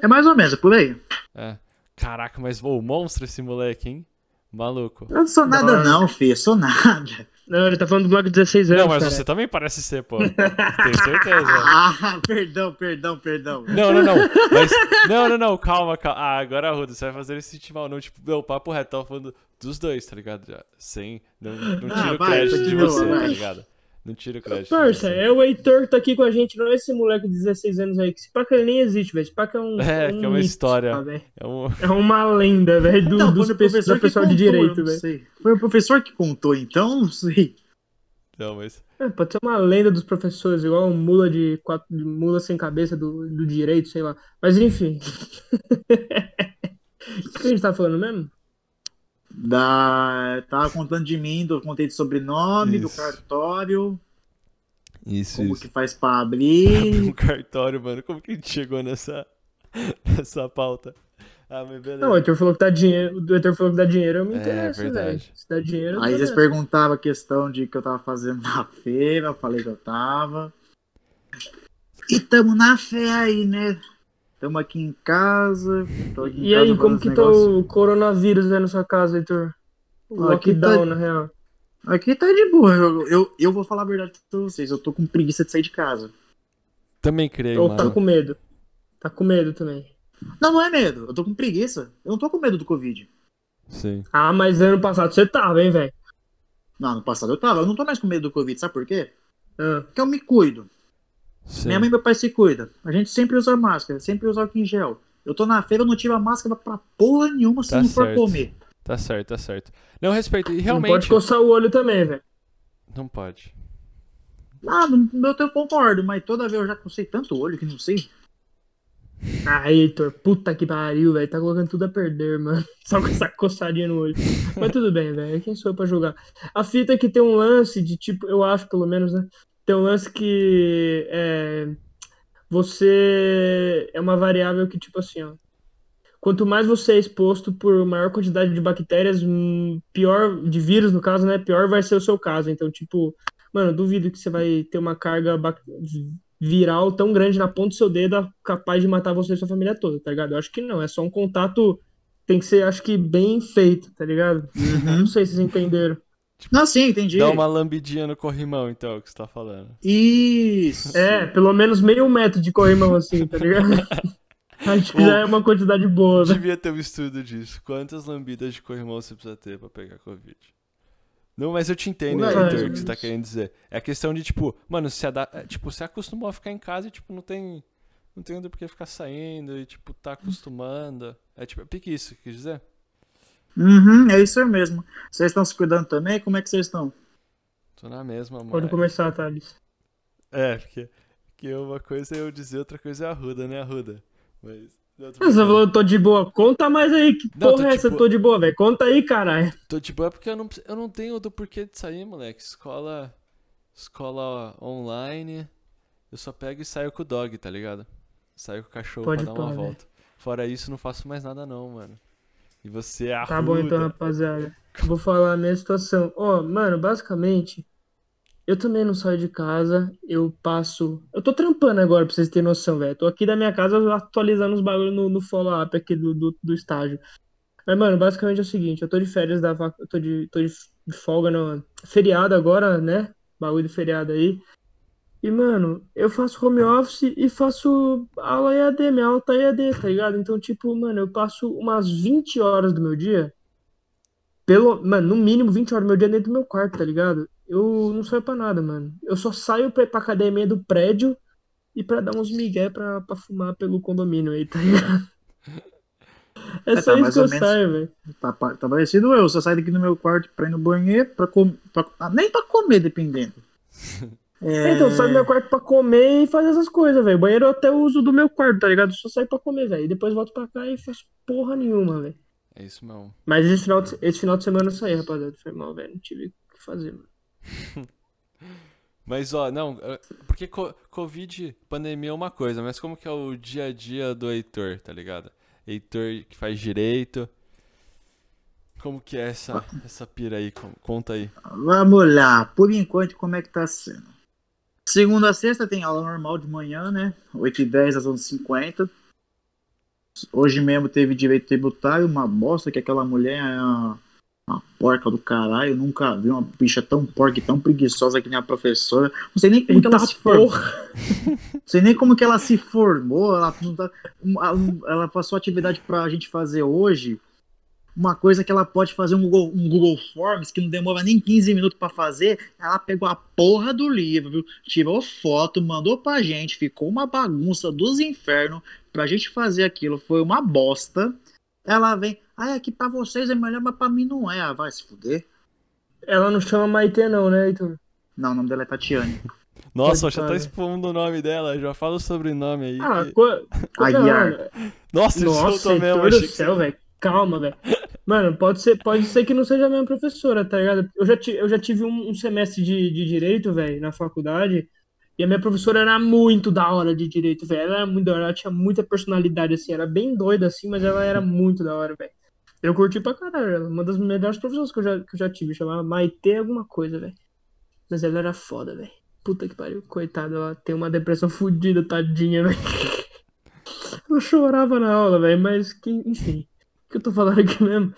É mais ou menos, é por aí. É. Caraca, mas ô, monstro esse moleque, hein? Maluco. Eu não sou nada Não. não, filho, eu sou nada. Não, ele tá falando do moleque de 16 anos, Não, mas cara. você também parece ser, pô. Tenho certeza. Ah, perdão, perdão, perdão. Não, não, não. Mas. Não, não, não. Calma, calma. Ah, agora, Ruda, você vai fazer ele se sentir mal. Não, tipo, meu, papo reto, tava falando dos dois, tá ligado? Já, sem. Não, não Ah, tira o vai, crédito de você, tá ligado? Não tira o crédito. de Parça, você. é o Heitor que tá aqui com a gente, não é esse moleque de 16 anos aí, que esse paca ele nem existe, velho. Esse paca é um. É, um que é uma mito, história. tá, velho? É um. É uma lenda, velho, do, Não, dos foi o pe- professor do que pessoal de contou, eu direito, não velho. sei. Foi o professor que contou, então, não sei. Não, mas. É, pode ser uma lenda dos professores, igual um mula de quatro, de mula sem cabeça do, do direito, sei lá. Mas enfim. O que a gente tá falando mesmo? Da... Tava contando de mim, do... contei de sobrenome, do Isso. cartório, Isso, como isso. que faz pra abrir. Um cartório, mano. Como que a gente chegou nessa. nessa pauta? Ah, mas beleza. Não, o Heitor falou que dá dinheiro. O Heitor falou que dá dinheiro, eu me É, interesso, velho. verdade. Se dá dinheiro, Aí vocês interesso. perguntavam a questão de que eu tava fazendo na feira, eu falei que eu tava. E tamo na fé aí, né? Tamo aqui em casa. tô aqui em E aí, casa como fazendo que tá o coronavírus aí na sua casa, Heitor? O Aqui tá- lockdown, na real. Aqui tá de boa. Eu, eu, eu vou falar a verdade pra vocês. Eu tô com preguiça de sair de casa. Também criei, Ou mano. tá com medo? Tá com medo também. Não, não é medo. Eu tô com preguiça. Eu não tô com medo do Covid. Sim. Ah, mas ano passado você tava, hein, velho? Não, no passado eu tava. Eu não tô mais com medo do Covid. Sabe por quê? Ah, Porque eu me cuido. Sim. Minha mãe e meu pai se cuidam. A gente sempre usa máscara, sempre usa álcool em gel. Eu tô na feira, eu não tive a máscara pra porra nenhuma se Tá não for certo. comer. Tá certo, tá certo. Não, respeito. E Não realmente. pode coçar o olho também, velho. Não pode. Ah, no meu tempo eu concordo, mas toda vez eu já cocei tanto o olho que não sei. Ah, Heitor, puta que pariu, velho. Tá colocando tudo a perder, mano. Só com essa coçadinha no olho. Mas tudo bem, velho. Quem sou eu pra julgar? A fita é que tem um lance de tipo, eu acho pelo menos, né? Tem um lance que é, você é uma variável que, tipo assim, ó. Quanto mais você é exposto por maior quantidade de bactérias, hum, pior, de vírus no caso, né? Pior vai ser o seu caso. Então, tipo, mano, duvido que você vai ter uma carga viral tão grande na ponta do seu dedo capaz de matar você e sua família toda, tá ligado? Eu acho que não, é só um contato tem que ser, acho que, bem feito, tá ligado? Não sei se vocês entenderam. Não, sim, entendi. Dá uma lambidinha no corrimão, então, é o que você tá falando. Isso. É, pelo menos meio metro de corrimão assim, tá ligado? Acho que já é uma quantidade boa, né? Devia ter um estudo disso. Quantas lambidas de corrimão você precisa ter pra pegar Covid? Não, mas eu te entendo, Ué, Heitor, o que você tá querendo dizer. É a questão de, tipo, mano, se ada... é, tipo, você acostumou a ficar em casa e, tipo, não tem. Não tem por que ficar saindo e, tipo, tá acostumando. É tipo, é pique isso, quer dizer? Uhum, é isso aí mesmo. Vocês estão se cuidando também? Como é que vocês estão? Tô na mesma, mano. Pode começar, Thales. É, porque, porque uma coisa é eu dizer, outra coisa é a Ruda, né, Arruda? Mas. Você falou, tô de boa. Conta mais aí, que Não, porra é essa? tipo- Tô de boa, velho. Conta aí, caralho. Tô de boa porque eu não, eu não tenho do porquê de sair, moleque. Escola. Escola online. Eu só pego e saio com o dog, tá ligado? Saio com o cachorro Pode pra dar uma pá, volta. Fora isso, não faço mais nada não, mano. E você é a Tá bom então, rapaziada. Vou falar a minha situação. Ó, mano, basicamente, eu também não saio de casa. Eu passo. Eu tô trampando agora, pra vocês terem noção, velho. Tô aqui da minha casa atualizando os bagulhos no, no follow-up aqui do, do, do estágio. Mas, mano, basicamente é o seguinte: eu tô de férias da. Eu tô de, tô de de folga no feriado agora, né? Bagulho de feriado aí. E, mano, eu faço home office e faço aula EAD, minha aula tá EAD, tá ligado? Então, tipo, mano, eu passo umas 20 horas do meu dia, pelo, mano, no mínimo 20 horas do meu dia dentro do meu quarto, tá ligado? Eu não saio pra nada, mano. Eu só saio pra ir pra academia do prédio e pra dar uns migué pra, pra fumar pelo condomínio aí, tá ligado? É É, só tá, isso que eu saio, velho. Tá, tá parecido eu. Só saio daqui do meu quarto pra ir no banheiro, pra comer. nem pra comer, dependendo. É, Então, saio do meu quarto pra comer e fazer essas coisas, velho. Banheiro eu até uso do meu quarto, tá ligado? Só saio pra comer, velho. E depois volto pra cá e faço porra nenhuma, velho. É isso mesmo. Mas esse final, de, esse final de semana eu saí, rapaziada. Foi mal, velho. Não tive o que fazer, mano. Mas ó, não, porque co- Covid, pandemia é uma coisa, mas como que é o dia a dia do Heitor, tá ligado? Heitor que faz direito. Como que é essa, essa pira aí? Con- Conta aí. Vamos lá. Por enquanto, como é que tá sendo? Segunda a sexta tem aula normal de manhã, né? 8h10 às 11h50. Hoje mesmo teve direito tributário, uma bosta que aquela mulher é uma, uma porca do caralho. Eu nunca vi uma bicha tão porca e tão preguiçosa que nem a professora. Não sei nem como que ela se formou. Não sei nem como que ela se formou. Ela, tá- ela- passou a atividade pra gente fazer hoje. Uma coisa que ela pode fazer um Google, um Google Forms que não demora nem 15 minutos pra fazer. Ela pegou a porra do livro, tirou foto, mandou pra gente. Ficou uma bagunça dos infernos pra gente fazer aquilo. Foi uma bosta. Ela vem, ah, aqui pra vocês é melhor, mas pra mim não é. Ah, vai se fuder. Ela não chama Maitê, não, né, Heitor? Não, o nome dela é Tatiane. Nossa, já tá expondo o nome dela, já fala o sobrenome aí. Ah, que- co... co- Aguiar. não, Nossa, Nossa, soltou mesmo, Heitor achei do que céu, velho. Calma, velho. Mano, pode ser, pode ser que não seja a mesma professora, tá ligado? Eu já, eu já tive um, um semestre de, de direito, velho, na faculdade. E a minha professora era muito da hora de direito, velho. Ela era muito da hora, ela tinha muita personalidade, assim. Era bem doida, assim, mas ela era muito da hora, velho. Eu curti pra caralho ela. Uma das melhores professoras que eu já, que eu já tive. Chamava Maitê alguma coisa, velho. Mas ela era foda, velho. Puta que pariu. Coitada, ela tem uma depressão fodida, tadinha, velho. Eu chorava na aula, velho, mas que, enfim. O que eu tô falando aqui mesmo?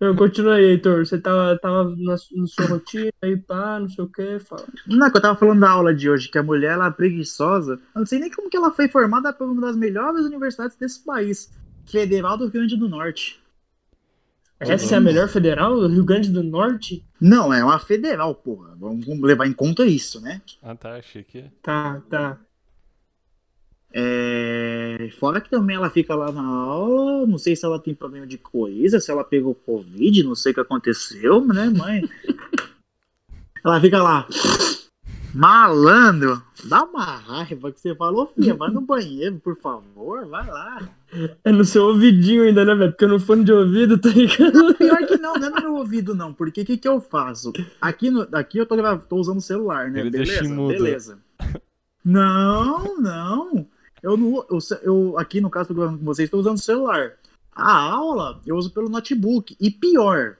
Não, continua aí, Heitor. Você tava, tava na, na sua rotina aí, pá, não sei o que, fala. Não, que eu tava falando da aula de hoje, que a mulher ela é preguiçosa. Eu não sei nem como que ela foi formada por uma das melhores universidades desse país. Federal do Rio Grande do Norte. Essa é a melhor federal do Rio Grande do Norte? Não, é uma federal, porra. Vamos levar em conta isso, né? Ah, tá, achei que. Tá, tá. É... Fora que também ela fica lá na aula, não sei se ela tem problema de coisa, se ela pegou Covid, não sei o que aconteceu, né, mãe? ela fica lá, malandro, dá uma raiva que você falou, filha, vai no banheiro, por favor, vai lá. É no seu ouvidinho ainda, né, velho? Porque no fone de ouvido, tá ligado? Pior que não, não é no meu ouvido, não, porque o que, que eu faço? Aqui, no, aqui eu tô, tô usando o celular, né? Ele beleza? Beleza. Não, não. Eu, não eu, eu aqui no caso, com vocês, estou usando o celular. A aula eu uso pelo notebook. E pior,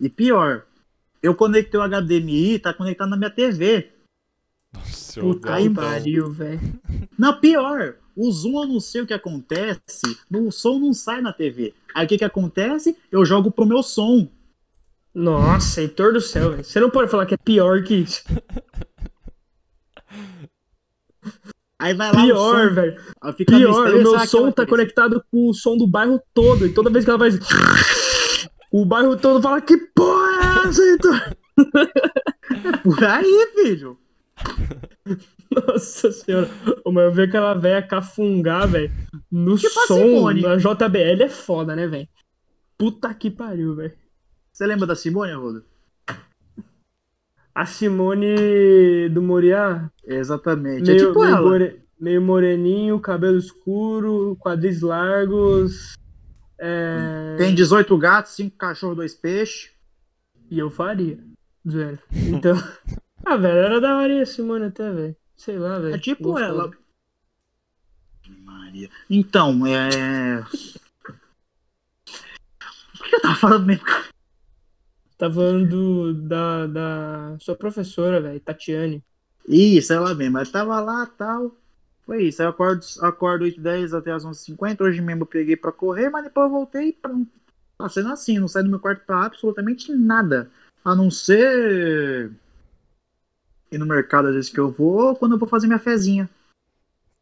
e pior, eu conectei o HDMI, tá conectado na minha TV. Nossa, Puta que pariu, velho. Não, pior, o Zoom eu não sei o que acontece, o som não sai na TV. Aí o que que acontece? Eu jogo pro meu som. Nossa, Heitor do céu, velho. Você não pode falar que é pior que isso. Aí vai lá o Pior, velho. Pior, o meu que som tá conectado com o som do bairro todo. E toda vez que ela faz. O bairro todo fala: Que porra é essa, Heitor? Por aí, filho. Nossa senhora. Ô, mas eu vi aquela velha cafungar, velho. No Tipo a som, Simone. na JBL é foda, né, velho? Puta que pariu, velho. Você lembra da Simone, Rodo? A Simone do Moriá, Exatamente. é meio, tipo meio, ela. more- meio moreninho, cabelo escuro, quadris largos. É... Tem 18 gatos, 5 cachorros, 2 peixes. E eu faria. Zoeira. Então. ah, velho, era da hora a Simone até, velho. Sei lá, velho. É tipo ela. Maria. Então, é. O que eu tava falando mesmo? Tá falando do- da, da sua professora, velho, Tatiane. Isso, ela mesmo. Ela tava lá tal. Foi isso. Aí eu acordo, acordo 8 10 até as 11h50. Hoje mesmo eu peguei pra correr, mas depois eu voltei e pronto. Tá sendo assim, não sai do meu quarto pra absolutamente nada. A não ser. Ir no mercado às vezes que eu vou, ou quando eu vou fazer minha fezinha.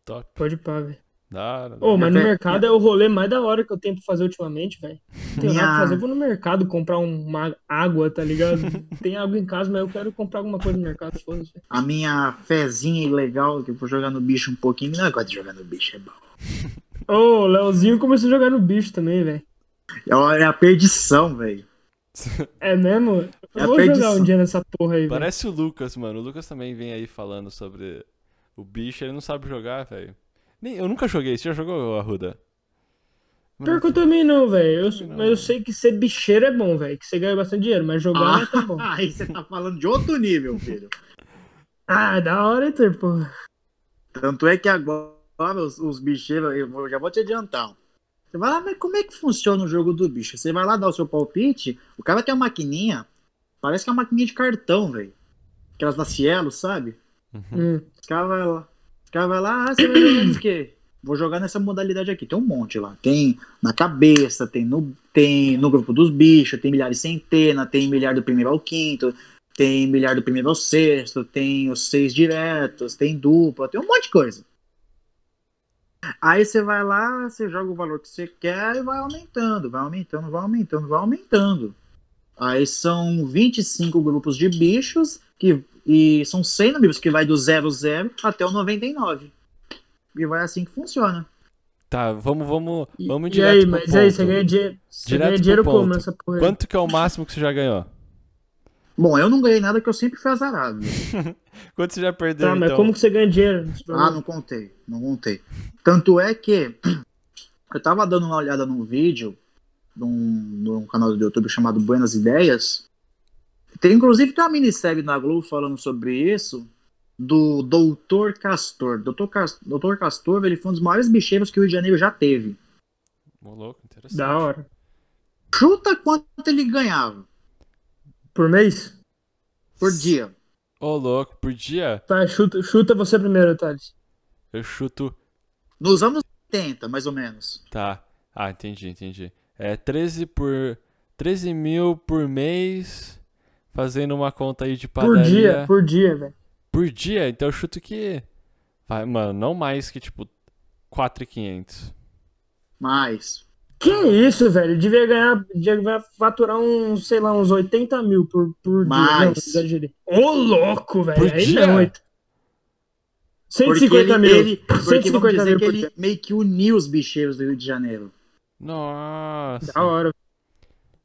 Top. Pode pá, velho. Da hora, da Ô, hora. mas no mercado é o rolê mais da hora que eu tenho pra fazer ultimamente, velho. Tenho nada pra Minha- fazer, eu vou no mercado comprar uma água, tá ligado? Tem água em casa, mas eu quero comprar alguma coisa no mercado, foda-se. A minha fezinha ilegal, que eu vou jogar no bicho um pouquinho. Não, gosto de jogar no bicho, é bom. Ô, o Leozinho começou a jogar no bicho também, velho. É a perdição, velho. É mesmo? Eu É vou perdição. jogar um dia nessa porra aí, velho. Parece o Lucas, mano. O Lucas também vem aí falando sobre o bicho, ele não sabe jogar, velho. Nem, eu nunca joguei. Você já jogou, Arruda? Pior que eu também não, velho. Mas eu sei que ser bicheiro é bom, velho. Que você ganha bastante dinheiro, mas jogar não é tão bom. aí você tá falando de outro nível, filho. Ah, da hora, Heitor, porra. Tanto é que agora os, os bicheiros, eu vou- já vou te adiantar. Você vai lá, mas como é que funciona o jogo do bicho? Você vai lá dar o seu palpite, o cara tem uma maquininha, parece que é uma maquininha de cartão, velho. Aquelas da Cielo, sabe? Hum. Os caras vai lá. Os caras vai lá, ah, você vai jogar de quê? Vou jogar nessa modalidade aqui. Tem um monte lá. Tem na cabeça, tem no, tem no grupo dos bichos, tem milhares e centena, tem milhar do primeiro ao quinto, tem milhar do primeiro ao sexto, tem os seis diretos, tem dupla, tem um monte de coisa. Aí você vai lá, você joga o valor que você quer e vai aumentando, vai aumentando, vai aumentando, vai aumentando. Aí são 25 grupos de bichos que, e são 100 números que vai do 00 até o 99. E vai assim que funciona. Tá, vamos, vamos, E, vamos e direto aí, pro mas ponto. aí, você ganha dinheiro, você Direto ganha dinheiro como ponto. nessa porra? aí? Quanto que é o máximo que você já ganhou? Bom, eu não ganhei nada que eu sempre fui azarado. Quanto você já perdeu, Tá, mas então? como que você ganha dinheiro? Ah, não contei, não contei. Tanto é que eu tava dando uma olhada num vídeo num, num canal do YouTube chamado Buenas Ideias. Tem, inclusive tem uma minissérie na Globo falando sobre isso do Doutor Castor. Doutor, Cas- Doutor Castor ele foi um dos maiores bicheiros que o Rio de Janeiro já teve. Ô, louco, interessante. Da hora. Chuta quanto ele ganhava Por mês? por dia. Ô, louco, por dia Tá, chuta, chuta você primeiro, Thales. eu chuto. Nos anos 80, mais ou menos. Tá. Ah, entendi, entendi. É 13 por. 13 mil por mês. Fazendo uma conta aí de Por padaria. dia, por dia, velho. Por dia, então eu chuto que. Vai, mano, não mais que tipo 4,500. Mas. Que isso, velho? Devia ganhar, devia faturar uns, sei lá, uns 80 mil por, por dia. Não, Mais. Ô, louco, velho. Por Aí dia? não, oito. Porque 150 ele, mil. ele, porque vamos 150 dizer mil que por ele meio que uniu os bicheiros do Rio de Janeiro. Nossa. Da hora.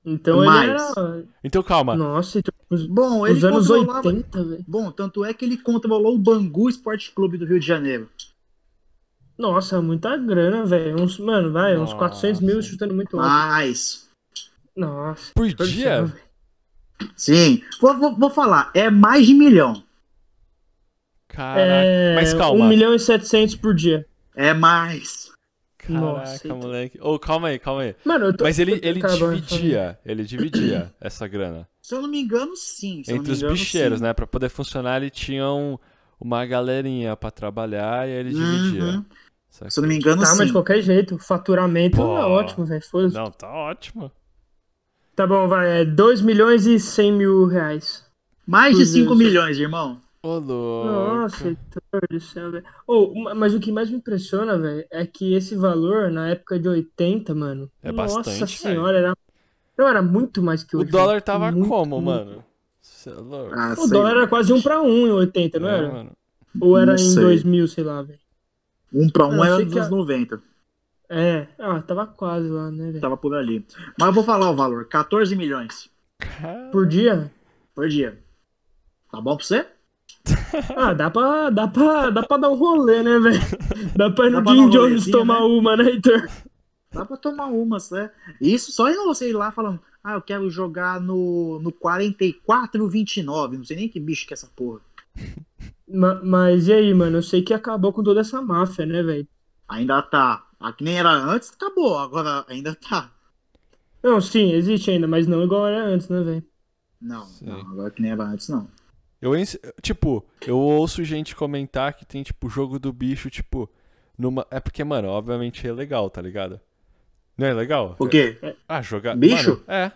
Então Mais. ele era. Então calma. Nossa, então, Bom, ele os anos controlava- 80, velho. Bom, tanto é que ele controlou o Bangu Esporte Clube do Rio de Janeiro. Nossa, muita grana, velho. Uns, mano, vai, uns Nossa. 400 mil chutando muito alto. Mas, Nossa. Por dia? sim, vou, vou- vou falar, é mais de milhão. Caraca. É, Mas calma. 1 milhão e 700 por dia. É mais. Caraca, Nossa, moleque. Ô, calma aí, calma aí. Mano, eu tô. Mas ele, ele bom, dividia. Ele dividia essa grana. Se eu não me engano, sim. Se Entre me os engano, bicheiros, sim. né? Pra poder funcionar, ele tinha um- uma galerinha pra trabalhar e aí ele dividia. Uhum. Se eu não me engano, Tá, mas de sim. qualquer jeito, o faturamento Pô. é ótimo, velho. Não, tá ótimo. Tá bom, vai. É 2 milhões e 100 mil reais. Mais de Por 5 Deus. milhões, irmão. Ô, louco. Nossa, Heitor do céu, velho. Ma- mas o que mais me impressiona, velho, é que esse valor, na época de 80, mano. É Nossa bastante, senhora, era. Não, era muito mais que O hoje. dólar velho. tava Muito, como, muito. mano? É louco. Ah, O dólar era quase um pra um em 80, não É, era? mano. Ou era Não em sei. 2000, sei lá, velho. Um pra um Eu era anos a- 90. É, ah, tava quase lá, né, velho? Tava por ali. Mas eu vou falar o valor: 14 milhões Cara, Por dia? por dia. Tá bom pra você? Ah, dá pra, dá pra, dá pra dar um rolê, né, velho? Dá pra ir no Jim Jones tomar né? uma, né, Heitor? Dá pra tomar umas, né? Isso só não você ir lá falando, ah, eu quero jogar no, no 4429. Não sei nem que bicho que é essa porra. Ma- Mas e aí, mano? Eu sei que acabou com toda essa máfia, né, velho? Ainda tá. A que nem era antes, acabou. Agora ainda tá. Não, sim, existe ainda, mas não igual era antes, né, velho? Não, não, agora que nem era antes, não. Eu, tipo, eu ouço gente comentar que tem, tipo, jogo do bicho, tipo, numa. É porque, mano, obviamente é legal, tá ligado? Não é legal? O quê? Ah, jogar. Bicho? Mano, é.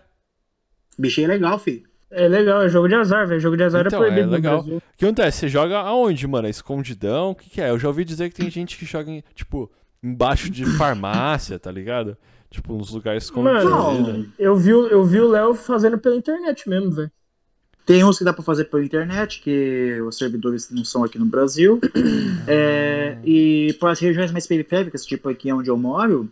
Bichinho é legal, filho. É legal, é jogo de azar, velho. Jogo de azar Então, é proibido é no legal. O que acontece? Você joga aonde, mano? É escondidão? O que, que é? Eu já ouvi dizer que tem gente que joga, em, tipo, embaixo de farmácia, tá ligado? Tipo, uns lugares escondidos. Não. Eu vi, o- eu vi o Léo fazendo pela internet mesmo, velho. Tem uns que dá pra fazer pela internet, que os servidores não são aqui no Brasil. É, e para as regiões mais periféricas, tipo aqui onde eu moro,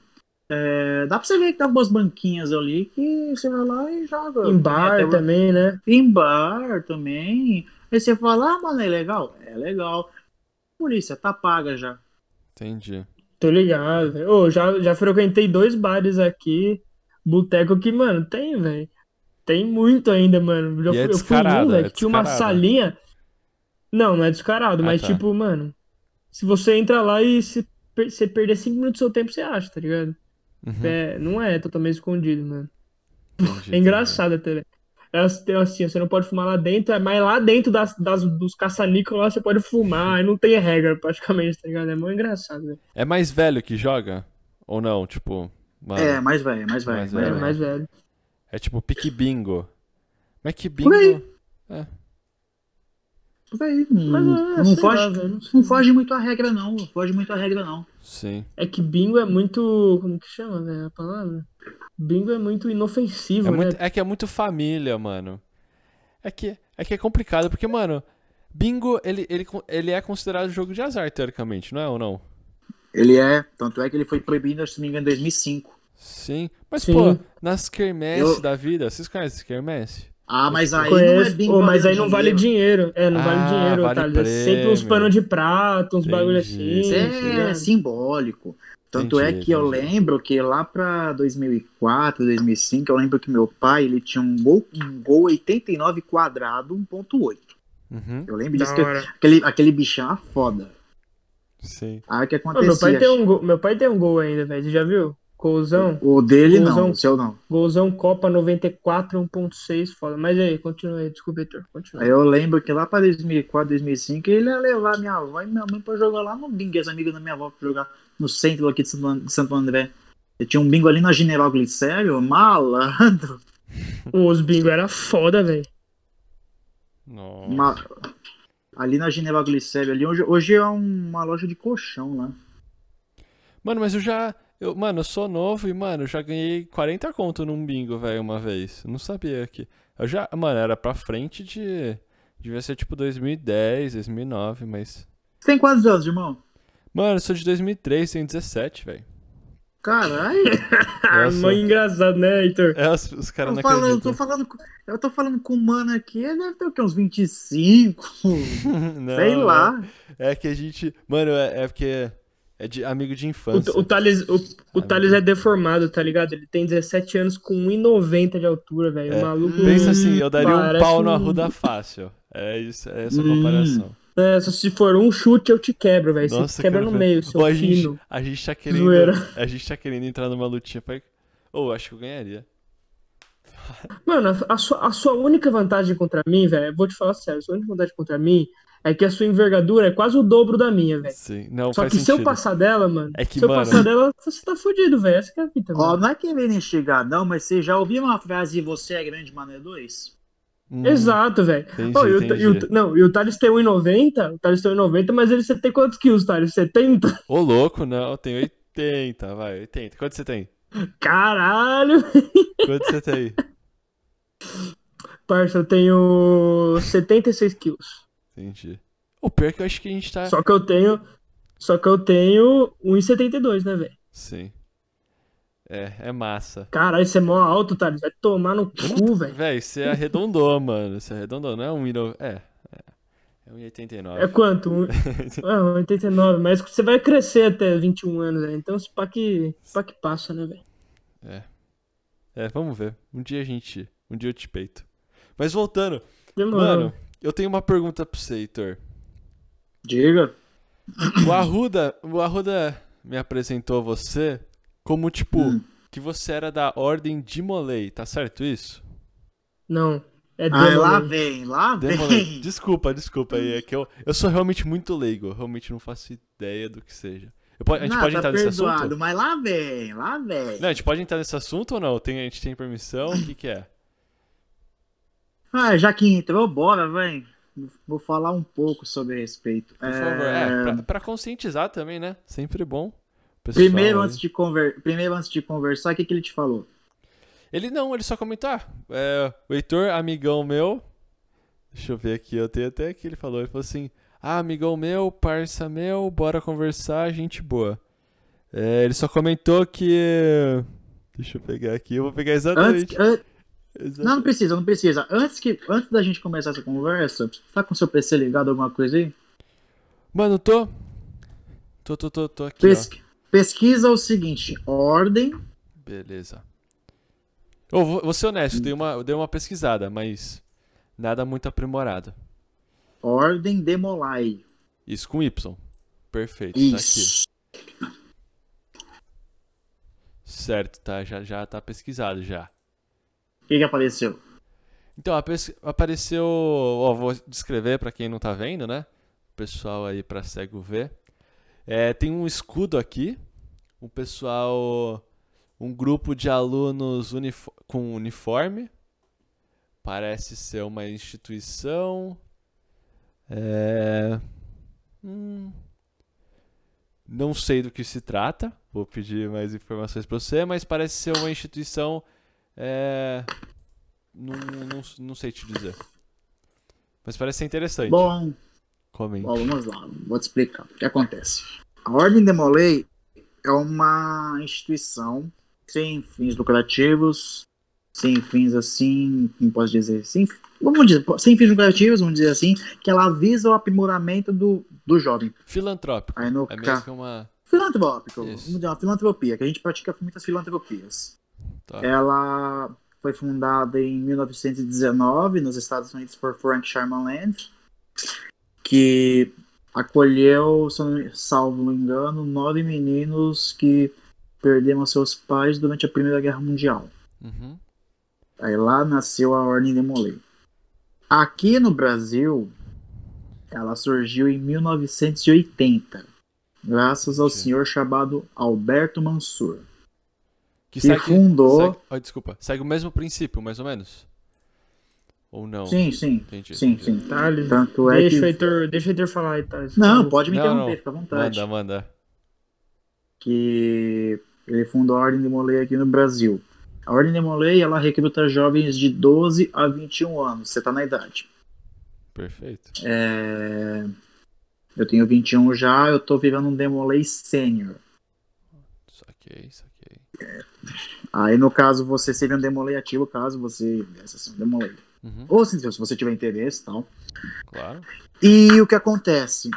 é, dá pra você ver que dá umas banquinhas ali que você vai lá e joga. Em bar Tem até- também, né? Em bar também. Aí você fala, ah, mano, é legal? É legal. Polícia, tá paga já. Entendi. Tô ligado, velho. Ô, já, já frequentei dois bares aqui, boteco que, mano, tem, velho. Tem muito ainda, mano. Já E é eu fui descarado, velho, é que tinha uma salinha. Não, não é descarado, Ah, mas tá. tipo, mano, se você entra lá e se per- você perder cinco minutos do seu tempo, você acha, tá ligado? Uhum, É, não é totalmente escondido, mano. entendi, É engraçado até, velho. é assim, você não pode fumar lá dentro, mas lá dentro das, das, dos caça-níqueis lá você pode fumar, e não tem regra praticamente, tá ligado? É muito engraçado, velho. É mais velho que joga? Ou não? Tipo. Mano, É, mais velho, mais velho. Mais mais É, velho. mais velho. É tipo pique bingo. Mas que Por aí. bingo. É. Por aí, não, Mas é, não foge, lá, não foge muito a regra, não. Não foge muito a regra, não. Sim. É que bingo é muito. Como que chama, velho? A palavra? Bingo é muito inofensivo, É, né? muito, é que é muito família, mano. É que é, que é complicado, porque, mano, bingo, ele, ele, ele é considerado jogo de azar, teoricamente, não é ou não? Ele é, tanto é que ele foi proibido, se não me engano, em 2005. Sim. Mas, Sim. pô, nas quermesses Eu- da vida, vocês conhecem quermesse? Ah, mas aí não é Conheço. bingo. Ô, mas aí não vale dinheiro. É, não Ah, vale dinheiro, vale. É sempre uns panos de prata, uns bagulho assim. É, tá ligado? simbólico. Tanto Entendi, é que eu entendi. lembro que lá pra 2004, 2005, eu lembro que meu pai, ele tinha um gol, um gol 89 quadrado 1.8. Uhum. Eu lembro Da disso, que aquele, aquele bichão era foda. Sim. Aí o que Ô, acontecia? meu, pai tem um gol, meu pai tem um gol ainda, velho. Você já viu? Golzão. O dele Golzão. não, o seu não. Golzão Copa 94 1.6, foda. Mas aí, continua aí. Desculpa, Heitor. Continua. Aí eu lembro que lá pra 2004, 2005, ele ia levar minha avó e minha mãe pra jogar lá no bingo, as amigas da minha avó pra jogar no centro aqui de Santo André. Eu tinha um bingo ali na General Glicério, malandro. Os bingo era foda, velho. Nossa. Ma- Ali na General Glicério, ali, hoje, hoje é uma loja de colchão lá. Mano, mas eu já. Eu, mano, eu sou novo e, mano, eu já ganhei 40 conto num bingo, velho, uma vez. Eu não sabia que. Eu já. Mano, era pra frente de. Devia ser tipo 2010, 2009, mas. Você tem quantos anos, irmão? Mano, eu sou de 2003, tenho 17, velho. Caralho, Nossa. mano, engraçado, né, Heitor? É, os, os caras não falo, eu, tô acreditam. falando, com- eu tô falando com o mano aqui, ele deve ter o quê? Uns 25, Não, sei lá. É que a gente. Mano, é, é porque. É de amigo de infância. O, o Thales, o, o Thales é deformado, tá ligado? Ele tem 17 anos com 1,90 de altura, velho. É, O maluco. Pensa assim, eu daria um pau no um- Arruda fácil. É isso, é essa a Hum. comparação. É, se for um chute, eu te quebro, velho. Você quebra cara, no velho. meio, seu Pô, a gente, a gente tá querendo. Zoeira. A gente tá querendo entrar numa lutinha pra. Ou acho que eu ganharia. Mano, a, sua, a sua única vantagem contra mim, velho, vou te falar sério, a sua única vantagem contra mim é que a sua envergadura é quase o dobro da minha, velho. Sim. Não, Só faz que se eu sentido. passar dela, mano, É que, se eu mano- passar dela, você tá fudido, velho. Essa que é a fita, Ó, não é querendo enxergar, não, mas você já ouviu uma frase você é grande, mano, é dois? Hum, Exato, velho. Entendi, Ô, e o- entendi. e o- Não, e o Thales tem 1,90, o Thales tem 1,90, mas ele você tem quantos quilos, Thales? 70? Ô, louco, não, eu tenho 80, vai, 80. Quanto você tem? Caralho! Quanto você tem? Parça, eu tenho 76 quilos. Entendi. O pior é que eu acho que a gente tá. Só que eu tenho. Só que eu tenho 1,72, né, velho? Sim. É, é massa. Caralho, você é mó alto, Thales. Vai tomar no cu, velho. Véi, você arredondou, mano. Você arredondou, não é um 1,89. É, é. É 1,89. É quanto? Um... Ah, 89. Mas você vai crescer até 21 anos, né? Então, se pá que, pá que passa, né, velho? É, vamos ver. Um dia a gente. Um dia eu te peito. Mas voltando, Demorou. mano, eu tenho uma pergunta pra você, Heitor. Diga. O Arruda, o Arruda me apresentou você como, tipo, Hum. que você era da Ordem de Molay, tá certo isso? Não. É Ah, Demolay. lá vem, lá Demolay. vem. Desculpa, desculpa aí, é que eu, eu sou realmente muito leigo, eu realmente não faço ideia do que seja. Eu a gente Não, pode tá entrar nesse perdoado, assunto? mas lá vem, lá vem. Não, a gente pode entrar nesse assunto ou não? Tem, a gente tem permissão? O que que é? Ah, já que entrou, bora, vem. Vou falar um pouco sobre respeito. Por favor, é, pra, pra conscientizar também, né? Sempre bom. Pessoal Primeiro, antes de conver... Primeiro, antes de conversar, o que, que ele te falou? Ele não, ele só comentou, ah, é, o Heitor, amigão meu, deixa eu ver aqui, eu tenho até que ele falou, ele falou assim, ah, amigão meu, parça meu, bora conversar, gente boa. É, ele só comentou que, deixa eu pegar aqui, eu vou pegar Antes, exatamente. an- exatamente. Não, não precisa, não precisa. Antes, que... antes da gente começar essa conversa, tá com seu PC ligado, alguma coisa aí? Mano, tô, tô, tô, tô, tô aqui, Pes- Pesquisa o seguinte: ordem. Beleza. Eu vou, vou ser honesto, eu dei, uma, dei uma pesquisada, mas nada muito aprimorado. Ordem de Molay. Isso com Y. Perfeito, tá aqui. Isso. Certo, tá, já, já tá pesquisado já. Que, que apareceu? Então, apare- apareceu. Ó, vou descrever pra quem não tá vendo, né? O pessoal aí pra cego ver. É, tem um escudo aqui. O pessoal. Um grupo de alunos com uniforme. Parece ser uma instituição. É. hum, não sei do que se trata. Vou pedir mais informações pra você, mas parece ser uma instituição. É. Não, não, não sei te dizer. Mas parece ser interessante. Bom, Comente. Bom, vamos lá, vou te explicar o que acontece. A Ordem de Molay é uma instituição sem fins lucrativos, sem fins assim, como posso dizer, sem, vamos dizer, sem fins lucrativos, vamos dizer assim, que ela visa o aprimoramento do, do jovem. Filantrópico. Aí no É ca- que uma. Filantrópico, Isso. vamos dizer, uma filantropia, que a gente pratica muitas filantropias. Tá. Ela foi fundada em 1919 nos Estados Unidos por Frank Sherman Land, que acolheu, salvo não engano, nove meninos que perderam seus pais durante a Primeira Guerra Mundial. Uhum. Aí lá nasceu a Ordem de Molay. Aqui no Brasil, ela surgiu em 1980, graças ao Sim. senhor chamado Alberto Mansur. Que Que segue. fundou- segue- oh, desculpa. Segue o mesmo princípio, mais ou menos? Ou não? Sim, sim, Entendi. sim, entendi. sim. Thales, Tanto é deixa, o que... Heitor, deixa o Heitor falar aí, Thales. Não, pode me Não, interromper, não. fica à vontade. Manda, manda. Que ele fundou a Ordem de Molay aqui no Brasil. A Ordem de Molay, ela recruta jovens de 12 a 21 anos. Você tá na idade. Perfeito. É, Eu tenho 21 já, eu tô virando um Demolay Sênior. Saquei, saquei. Aí, no caso, você seria um Demolay ativo, caso você viesse a ser um Demolay. Uhum, Ou se, você tiver interesse e tal. claro. E o que acontece?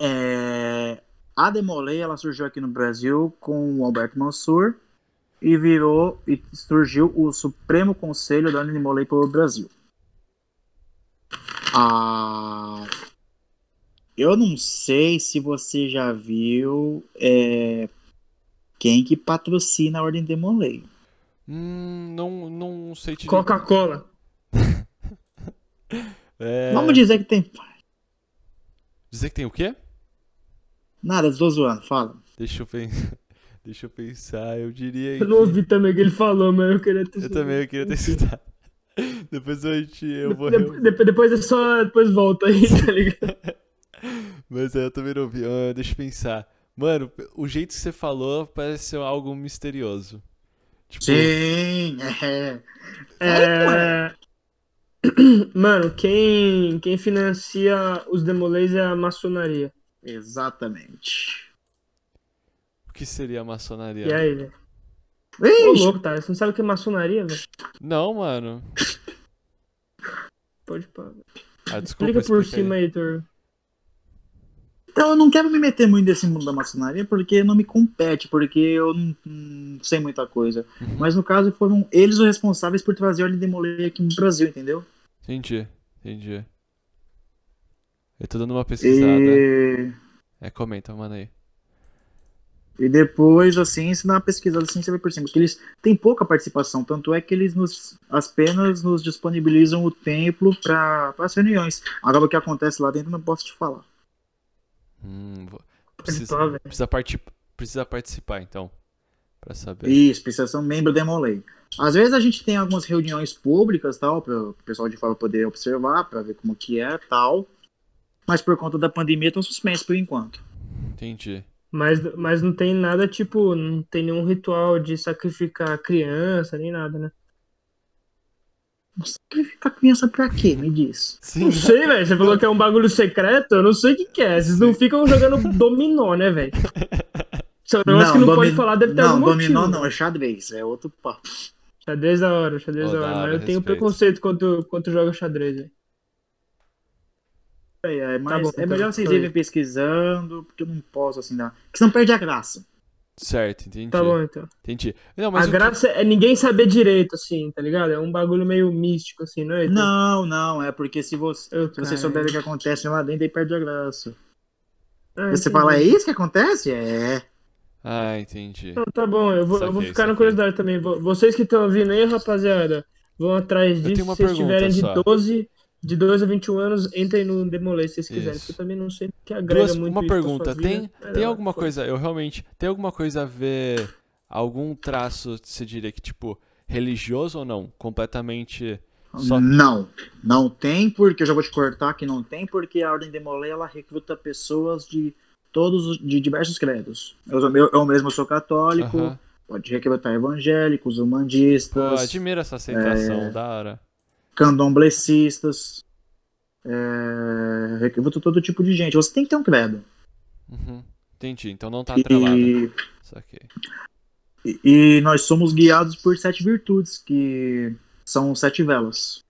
É, A Demolay, ela surgiu aqui no Brasil com o Alberto Mansur e virou e surgiu o Supremo Conselho da Demolay pelo Brasil. Ah, eu não sei se você já viu é, quem que patrocina a Ordem Demolay. Hum, não, não sei te Coca-Cola. É... Vamos dizer que tem. dizer que tem o quê? Nada, estou zoando, fala. Deixa eu pensar. Deixa eu pensar. Eu diria Eu não ouvi também o que ele falou, mas eu queria ter Eu também eu queria ter citado. Depois a gente, eu vou. De- de- depois é só. Depois volta aí, tá ligado? Mas é, eu também não vi. Ah, deixa eu pensar. Mano, o jeito que você falou parece ser algo misterioso. Tipo, Sim, é. É... Mano, quem, quem financia os demolês é a maçonaria. Exatamente. o que seria a maçonaria? E aí, velho? Ô, louco, tá? Você não sabe o que é maçonaria, velho? Não, mano. Pode pá. Ah, desculpa, Explica por cima aí, Heitor. Então eu não quero me meter muito nesse mundo da maçonaria porque não me compete, porque eu não, não sei muita coisa. Uhum. Mas no caso foram eles os responsáveis por trazer a Ordem de Molay aqui no Brasil, entendeu? Entendi, entendi. Eu tô dando uma pesquisada. E, É, comenta, mano aí. e depois, assim, se dá uma pesquisada assim, você vai por cima. Porque eles têm pouca participação, tanto é que eles nos apenas nos disponibilizam o templo para as reuniões. Agora o que acontece lá dentro eu não posso te falar. Hum, vou- precisa, precisa, parti- precisa participar, então. Pra saber. Isso, precisa ser um membro da Molay. Às vezes a gente tem algumas reuniões públicas, tal, para o pessoal de fora poder observar, para ver como que é, tal. Mas por conta da pandemia estão suspensos por enquanto. Entendi. Mas, mas não tem nada, tipo, não tem nenhum ritual de sacrificar criança, nem nada, né? Sacrificar criança pra quê? Me diz. Sim, Não sei, velho. Você falou que é um bagulho secreto, eu não sei o que, que é. Vocês não ficam jogando dominó, né, velho? Se um negócio que não pode domi- falar, deve ter Não, algum dominó motivo. não, é xadrez, é outro papo. Xadrez da hora, xadrez Oh, da da hora. Mas hora, eu tenho preconceito quando, quando joga xadrez, velho. É, é, mas bom, é então, melhor vocês foi. irem pesquisando, porque eu não posso assim dar. Porque senão perde a graça. Certo, entendi. Tá bom, então. Entendi. Não, mas A o que- graça é ninguém saber direito, assim, tá ligado? É um bagulho meio místico, assim, não é? Heitor? Não, não, é porque se você, Eu, se você souber o que acontece lá dentro, aí perde a graça. Ah, você entendi. fala, é isso que acontece? É. Ah, entendi. Não, tá bom, eu vou, eu vou Saquei, ficar na curiosidade também. Vo- Vocês que estão ouvindo aí, rapaziada, vão atrás disso. Se vocês tiverem de só. 12, de 12 a 21 anos, entrem no Demolay se vocês quiserem. Isso. Porque eu também não sei que agrega Duas, muito uma pergunta, tem, vida. É, tem não, alguma pô. coisa, eu realmente, tem alguma coisa a ver, algum traço, você diria que, tipo, religioso ou não? Completamente só... Não, não tem, porque eu já vou te cortar que não tem, porque a Ordem Demolay ela recruta pessoas de todos os- de diversos credos. Eu, eu, eu mesmo sou católico, Aham. pode recrutar evangélicos, Pô, humandistas, admiro essa aceitação, É. da hora. Candomblecistas, é, recruta todo tipo de gente. Você tem que ter um credo. Uhum. Entendi, então não tá atrelado. E, e- e nós somos guiados por sete virtudes, que são sete velas.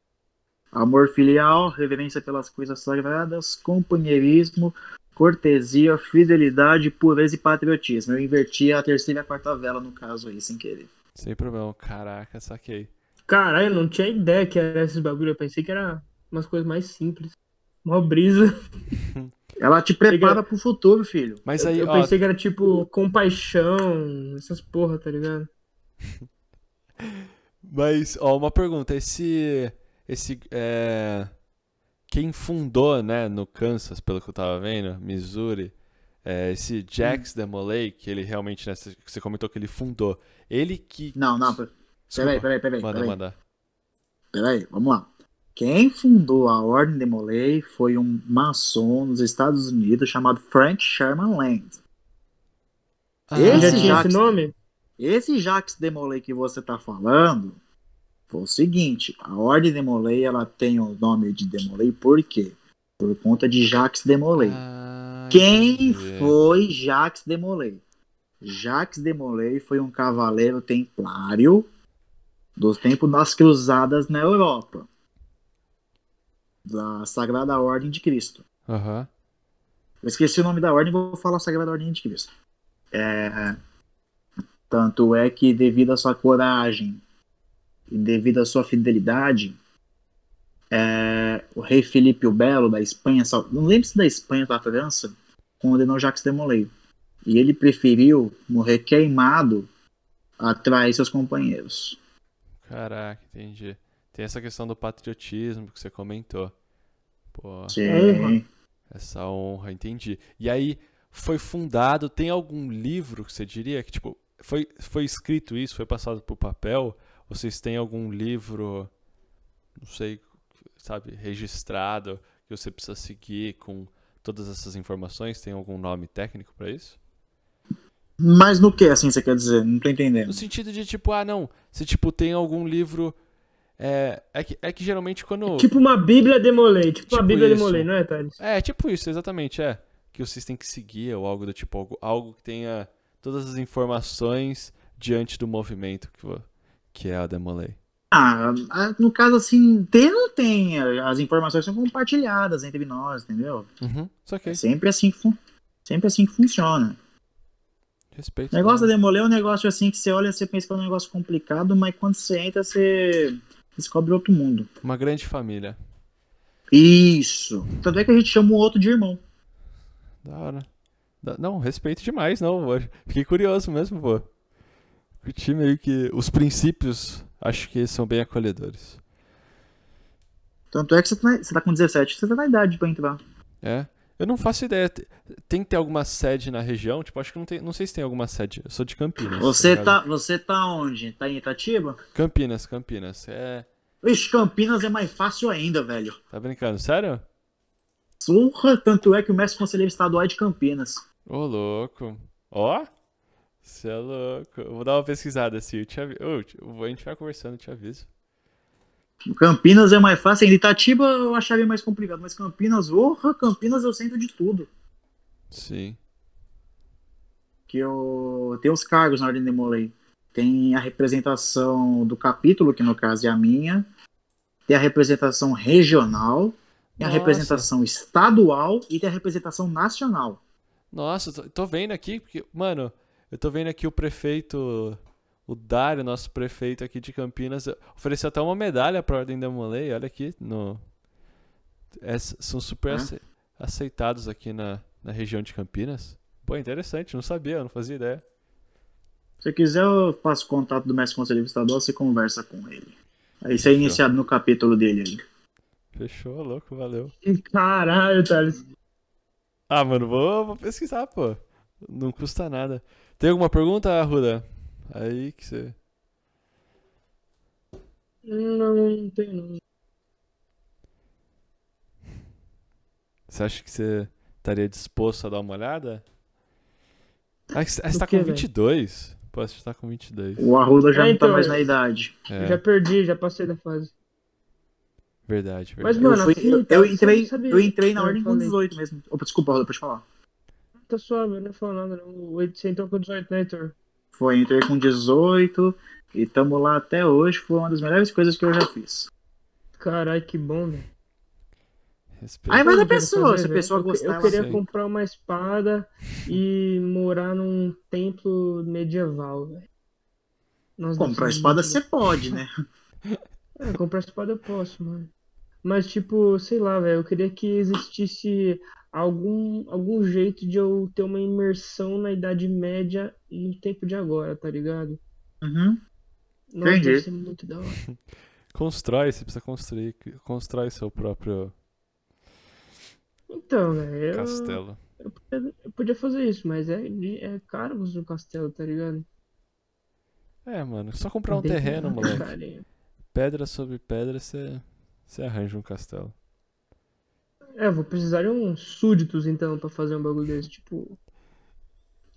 Amor filial, reverência pelas coisas sagradas, companheirismo, cortesia, fidelidade, pureza e patriotismo. Eu inverti a terceira e a quarta vela no caso aí, sem querer. Sem problema. Caraca, saquei. Caralho, eu não tinha ideia que era esses bagulho. Eu pensei que era umas coisas mais simples. Mó brisa. Ela te prepara pro futuro, filho. Mas Eu, aí, eu ó, pensei que era tipo compaixão, essas porra, tá ligado? mas, ó, uma pergunta. Esse, esse, é... Quem fundou, né, no Kansas, pelo que eu tava vendo, Missouri, é, esse Jax Demolay, que ele realmente, né, você comentou que ele fundou. Ele que... Não, não, peraí, peraí, peraí, Manda, peraí. manda. Peraí, vamos lá. Quem fundou a Ordem Demolay foi um maçom nos Estados Unidos chamado Frank Sherman Land. Ah, Esse Já tinha Jax- esse nome? Esse Jacques Demolay que você tá falando foi o seguinte, a Ordem Demolay ela tem o nome de Demolay por quê? Por conta de Jacques Demolay. Ah, Quem entendi. foi Jacques Demolay? Jacques Demolay foi um cavaleiro templário dos tempos das cruzadas na Europa. Da Sagrada Ordem de Cristo. Aham. Eu esqueci o nome da ordem, vou falar Sagrada Ordem de Cristo. É, tanto é que, devido à sua coragem e devido à sua fidelidade, é, o rei Felipe o Belo, da Espanha, não lembro se da Espanha ou da França, condenou Jacques de Molay. E ele preferiu morrer queimado a trair seus companheiros. Caraca, entendi. Tem essa questão do patriotismo que você comentou. Pô, Sim. Essa honra, entendi. E aí, foi fundado, tem algum livro que você diria que, tipo, foi, foi escrito isso, foi passado por papel? Vocês têm algum livro, não sei, sabe, registrado, que você precisa seguir com todas essas informações? Tem algum nome técnico pra isso? Mas no que, assim, você quer dizer? Não tô entendendo. No sentido de, tipo, ah, não, se, tipo, tem algum livro... É, é, que, é que geralmente quando... Tipo uma Bíblia Demolay. Tipo, uma Tipo Bíblia isso. Demolay, não é, Thales? É, tipo isso, exatamente, é. Que vocês têm que seguir, ou algo do tipo, algo, algo que tenha todas as informações diante do movimento que, que é a Demolay. Ah, no caso, assim, tem ou não tem? As informações são compartilhadas entre nós, entendeu? Uhum. É sempre assim que, sempre assim que funciona. Respeito. O negócio da? Demolay é um negócio assim que você olha, você pensa que é um negócio complicado, mas quando você entra, você descobre outro mundo. Uma grande família. Isso. Tanto é que a gente chama o outro de irmão. Da hora. Não, respeito demais, não. Fiquei curioso mesmo, pô. Curti meio que. Os princípios, acho que são bem acolhedores. Tanto é que você tá, você tá com 17, você tá na idade pra entrar. É. Eu não faço ideia. Te- Tem que ter alguma sede na região? Tipo, acho que não tem. Não sei se tem alguma sede. Eu sou de Campinas. Você ligado? tá, você tá onde? Tá em Itatiba? Campinas, Campinas. É. Ixi, Campinas é mais fácil ainda, velho. Tá brincando? Sério? Surra, tanto é que o mestre conselheiro estadual é de Campinas. Ô, louco. Ó. Você é louco. Eu vou dar uma pesquisada assim. Eu te aviso. a gente vai conversando, eu te aviso. Campinas é mais fácil ainda. Itatiba eu acharia mais complicado, mas Campinas, orra, Campinas é o centro de tudo. Sim. Que eu tem os cargos na Ordem de Molay. Tem a representação do capítulo, que no caso é a minha. Tem a representação regional. Tem a Nossa. representação estadual e tem a representação nacional. Nossa, tô, tô vendo aqui, porque, mano, eu tô vendo aqui o prefeito, o Dário, nosso prefeito aqui de Campinas, ofereceu até uma medalha pra Ordem da Molay, olha aqui, no... é, são super aceitados aqui na, na região de Campinas. Pô, interessante, não sabia, não fazia ideia. Se você quiser, eu passo o contato do mestre conselheiro estadual, você conversa com ele. Aí isso é iniciado no capítulo dele ali. Fechou, louco, valeu. Caralho, Thales. Ah, mano, vou, vou pesquisar, pô. Não custa nada. Tem alguma pergunta, Ruda? Aí que você. Não, não tem não. Você acha que você estaria disposto a dar uma olhada? Ah, você Do tá quê, com velho? 22? Pô, você tá com 22. O Arruda já É, não tá então, mais eu- na idade. É, Já perdi, já passei da fase. verdade, Mas, verdade. mano, eu, fui- a fita, eu você entrei, sabia- eu entrei na eu ordem com falei. 18 mesmo. Opa, desculpa, Arruda, pode falar. Tá suave, eu não falo nada não. Você entrou com 18, né, Heitor? Foi, entrei com 18 e tamo lá até hoje. Foi uma das melhores coisas que eu já fiz. Caralho, que bom, velho. Respeito. Aí vai da pessoa, se a pessoa Eu- gostar, Eu queria comprar uma espada e morar num templo medieval, velho. Comprar espada você pode, né? É, comprar espada eu posso, mano. Mas, tipo, sei lá, velho, eu queria que existisse algum, algum jeito de eu ter uma imersão na Idade Média no tempo de agora, tá ligado? Uhum. Nossa, Entendi. deve ser muito da hora. Constrói, você precisa construir. Constrói seu próprio Então, velho, eu, castelo. eu, podia, eu podia fazer isso, mas é, é caro construir um castelo, tá ligado? É, mano, só comprar um Bem terreno, caro, moleque. Pedra sobre pedra, você você arranja um castelo. É, vou precisar de uns súditos, então, pra fazer um bagulho desse. Tipo,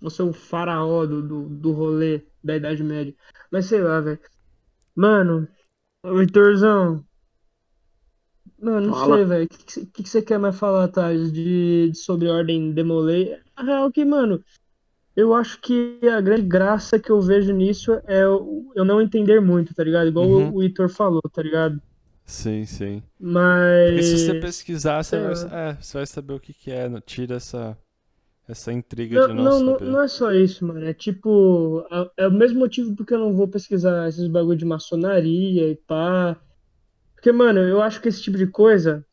vou ser o faraó do, do, do rolê da Idade Média. Mas sei lá, velho. Mano, Heitorzão. Mano, não Fala. sei, velho. O que, que, você- que você quer mais falar, Thales, de, de sobre ordem Demolei? A real é que, mano, eu acho que a grande graça que eu vejo nisso é eu não entender muito, tá ligado? Igual Uhum. o, o Heitor falou, tá ligado? Sim, sim. Mas. Porque se você pesquisar, você vai, é, você vai saber o que, que é. não- Tira essa, essa intriga Não, de não, não, não, saber. não é só isso, mano. É tipo, é, é o mesmo motivo porque eu não vou pesquisar esses bagulho de maçonaria e pá. Porque, mano, eu acho que esse tipo de coisa.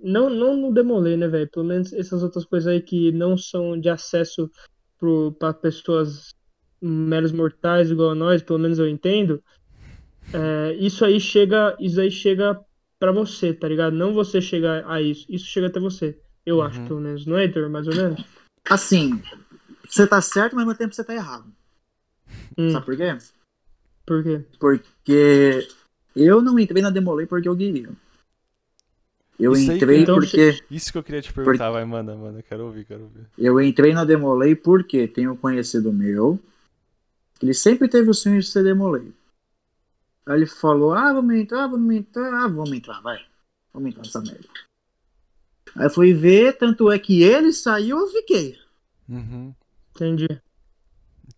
Não, não no Demolei, né, velho? Pelo menos essas outras coisas aí que não são de acesso pro, pra pessoas meros mortais igual a nós, pelo menos eu entendo. É, isso aí chega, isso aí chega pra você, tá ligado? Não você chega a isso. Isso chega até você. Eu Uhum. acho, pelo menos. Não é, Heitor? Mais ou menos? Assim, você tá certo, mas ao mesmo tempo você tá errado. Hum, Sabe por quê? por quê? Porque eu não entrei na Demolei porque eu queria. Eu Isso aí entrei que- Então, porque. Isso que eu queria te perguntar, vai, manda, manda. Quero ouvir, quero ouvir. Eu entrei na Demolei porque tem um conhecido meu. Ele sempre teve o sonho de ser Demolei. Aí ele falou: Ah, vamos entrar, vamos entrar, ah, vamos entrar, vai. Vamos entrar nessa merda. Aí eu fui ver, tanto é que ele saiu, eu fiquei. Uhum. Entendi.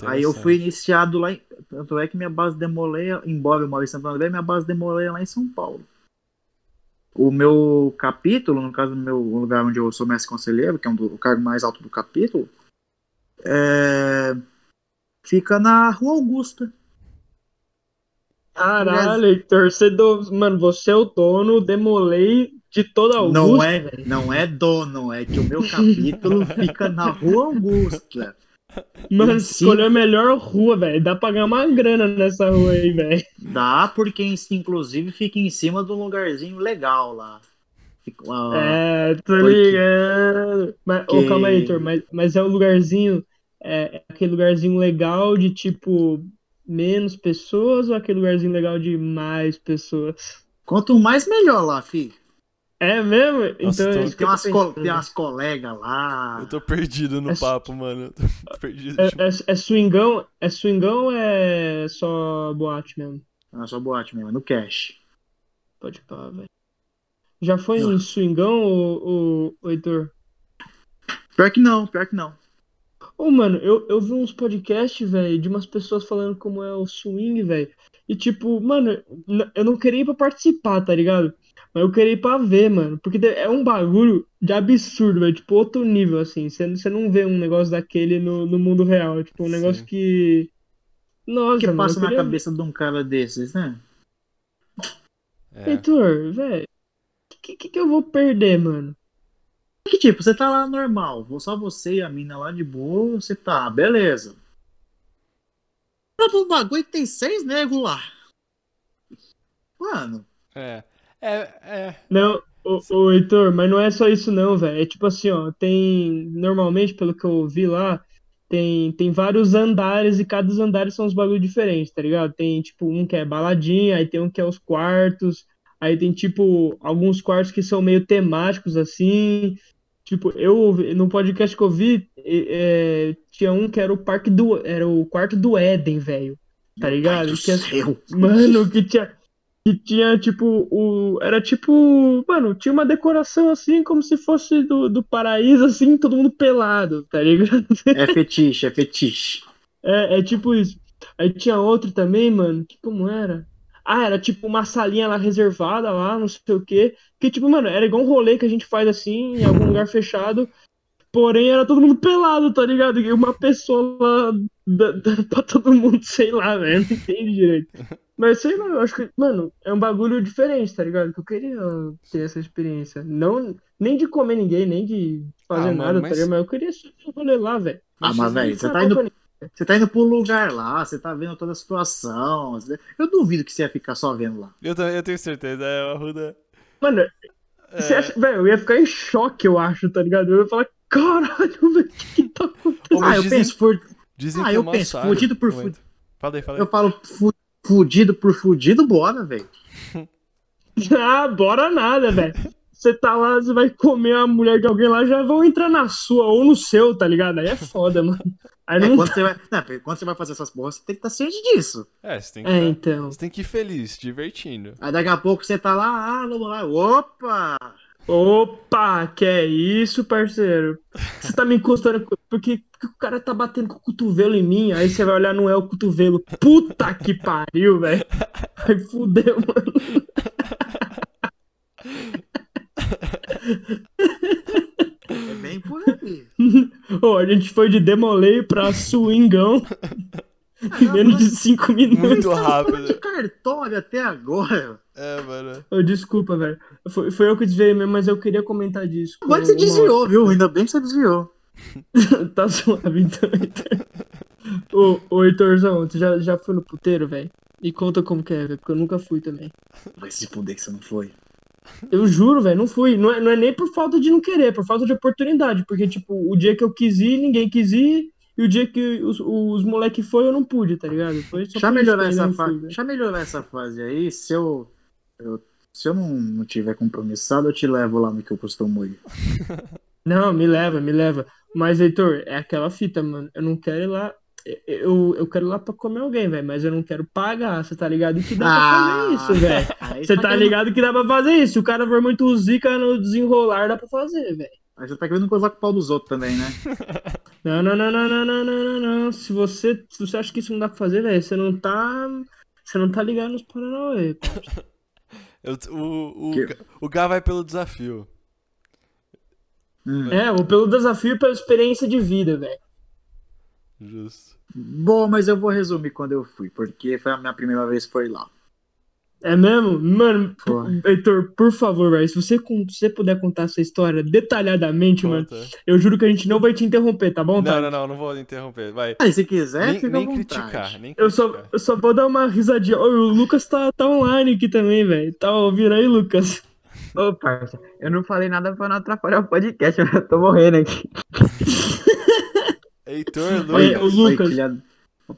Aí eu fui iniciado lá. Em... Tanto é que minha base demoleia, embora eu moro em Santo André, minha base demoleia lá em São Paulo. O meu capítulo, no caso do meu lugar onde eu sou mestre conselheiro, que é um do, o cargo mais alto do capítulo, é, fica na Rua Augusta. Caralho, Heitor, você do... mano, você é o dono, demolei de toda a Não Augusta, é, não é dono, é que o meu capítulo fica na Rua Augusta. Mano, escolheu a melhor rua, velho. Dá pra ganhar uma grana nessa rua aí, velho. Dá porque inclusive fica em cima de um lugarzinho legal lá. Fica, É, tô porque- ligado. Mas, que- calma aí, Heitor, mas, mas é o lugarzinho, é, é aquele lugarzinho legal de, tipo, menos pessoas ou aquele lugarzinho legal de mais pessoas? Quanto mais melhor lá, fi. É mesmo? Então, tô- é Tem umas, co- tem umas colegas lá. Eu tô perdido no É- papo, mano. Perdido. É, é, é swingão? É swingão ou é só boate mesmo? Na sua boate mesmo, no cash. Pode pá, velho. Já foi Não. em swingão, ô, ô, ô, Heitor? Pior que não, pior que não. Ô, mano, eu, eu vi uns podcasts, velho, de umas pessoas falando como é o swing, velho. E tipo, mano, eu não queria ir pra participar, tá ligado? Mas eu queria ir pra ver, mano. Porque é um bagulho de absurdo, velho. Tipo, outro nível, assim. Você não vê um negócio daquele no, no mundo real. Tipo, um Sim. negócio que. Nossa, O que mano, passa na queria... cabeça de um cara desses, né? É. Heitor, velho. O que, que, que eu vou perder, mano? Que tipo, você tá lá normal, só você e a mina lá de boa, você tá, beleza. Vai pro bagulho tem seis negros lá. Mano, É. É, é. Não, ô, ô Heitor, mas não é só isso não, velho. É tipo assim, ó, tem. Normalmente, pelo que eu vi lá, tem, tem vários andares e cada dos andares são uns bagulho diferentes, tá ligado? Tem tipo um que é baladinha, aí tem um que é os quartos, aí tem tipo alguns quartos que são meio temáticos assim. Tipo, eu no podcast que eu vi, é, tinha um que era o parque do. Era o quarto do Éden, velho. Tá ligado? do Que é-. Mano, que tinha. Que tinha, tipo, o. Era tipo. Mano, tinha uma decoração assim, como se fosse do, do paraíso, assim, todo mundo pelado, tá ligado? É fetiche, é fetiche. É, é tipo isso. Aí tinha outro também, mano, que como era? Ah, era tipo uma salinha lá reservada lá, não sei o quê. Que, tipo, mano, era igual um rolê que a gente faz assim, em algum lugar fechado. Porém, era todo mundo pelado, tá ligado? E uma pessoa lá da- dando pra todo mundo, sei lá, velho. Não entendi direito. Mas sei lá, eu acho que, mano, é um bagulho diferente, tá ligado? Que eu queria ter essa experiência. Não, nem de comer ninguém, nem de fazer Ah, mano, nada, mas- tá ligado? Mas eu queria só um rolê lá, velho. Ah, mas, velho, você tá indo pra Você tá indo pro lugar lá, você tá vendo toda a situação. Eu duvido que você ia ficar só vendo lá. Eu, eu tenho certeza. É, o Arruda. Mano, É, acha, velho, eu ia ficar em choque, eu acho, tá ligado? Eu ia falar, caralho, velho, o que que tá acontecendo? Ah, eu dizem- penso por. ah, eu uma penso, fudido por Momento. Fala aí, fala aí. Eu falo fu- fudido por fudido, bora, velho. Ah, bora nada, velho. Você tá lá, você vai comer a mulher de alguém lá, já vão entrar na sua ou no seu, tá ligado? Aí é foda, mano. Aí É, não quando, você vai, não, quando você vai fazer essas porras, você tem que estar ciente disso. É, você tem que, É, tá- então. você tem que ir feliz, divertindo. Aí daqui a pouco você tá lá, ah, vamos lá, opa! Opa, que é isso, parceiro? Você tá me encostando porque, porque o cara tá batendo com o cotovelo em mim, aí você vai olhar, não é o cotovelo. Puta que pariu, velho. Aí fudeu, mano. Bem por aí. Ô, a gente foi de demolei pra swingão em menos de 5 minutos. Muito de rápido. cartório até agora. É, mano. Ô, desculpa, velho. Foi, foi eu que desviei mesmo, mas eu queria comentar disso. que você desviou, viu? Ainda bem que você desviou. tá suave, então, Heitor. Ô, ô, Heitorzão, tu já, já foi no puteiro, velho? E conta como que é, velho, porque eu nunca fui também. Vai se fuder que você não foi. Eu juro, velho, não fui. Não é, não é nem por falta de não querer, é por falta de oportunidade. Porque, tipo, o dia que eu quis ir, ninguém quis ir. E o dia que os, os moleque foi, eu não pude, tá ligado? Foi só que melhorar essa fui, fase. Deixa eu melhorar essa fase aí. Se eu. eu- se eu não, não tiver compromissado, eu te levo lá no que eu costumo ir. Não, me leva, me leva. Mas, Heitor, é aquela fita, mano. Eu não quero ir lá. Eu, eu quero ir lá pra comer alguém, velho. Mas eu não quero pagar. Você tá ligado que dá pra fazer isso, velho. Você tá tá querendo- ligado que dá pra fazer isso. Se o cara for muito zica no desenrolar, dá pra fazer, velho. Aí você tá querendo coisar com o pau dos outros também, né? Não, não, não, não, não, não, não, não, não. Se você, se você acha que isso não dá pra fazer, velho, você não tá. Você não tá ligado nos Paranauê. Eu- o, o, Que- o Gá vai pelo desafio. Hum. É, pelo desafio e pela experiência de vida, velho. Justo. Bom, mas eu vou resumir quando eu fui, porque foi a minha primeira vez foi lá. É mesmo? Mano. Heitor, por favor, velho, se você, se você puder contar essa história detalhadamente, mano, Conta. eu juro que a gente não vai te interromper, tá bom, Não, tá? não, não, não vou interromper. Vai. Ah, e se quiser, nem fica nem à vontade. criticar, nem Eu só, criticar. eu só vou dar uma risadinha. Ô, o Lucas tá, tá online aqui também, velho. Tá ouvindo aí, Lucas? Ô, parça, eu não falei nada pra não atrapalhar o podcast, eu tô morrendo aqui. Heitor, Oi, Lucas. o Lucas.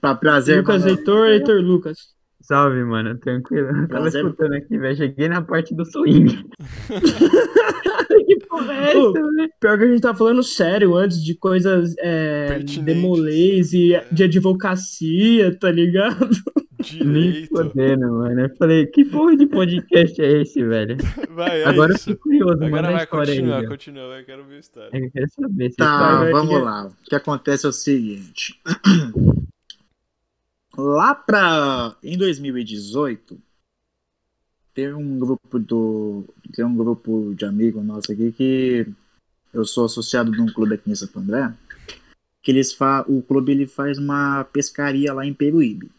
Pra prazer, Lucas mano. Heitor, Heitor Lucas. Salve, mano, tranquilo. Eu tava Prazer. escutando aqui, velho. Cheguei na parte do swing. que porra é essa, velho? Pior que a gente tá falando sério antes de coisas é, demolês e de advocacia, tá ligado? Nem Direito. fodendo, mano. Eu falei, que porra de podcast é esse, velho? Vai, é Agora eu isso. fiquei curioso, manda Agora vai, aí. continua, velho. continua, vai, quero ver a história. É que Eu quero saber. Tá, vamos que- lá. O que acontece é o seguinte. Lá pra. Em 2018, teve um grupo do. Tem um grupo de amigos nosso aqui que eu sou associado de um clube aqui em Santo André. Que eles fa... O clube ele faz uma pescaria lá em Peruíbe.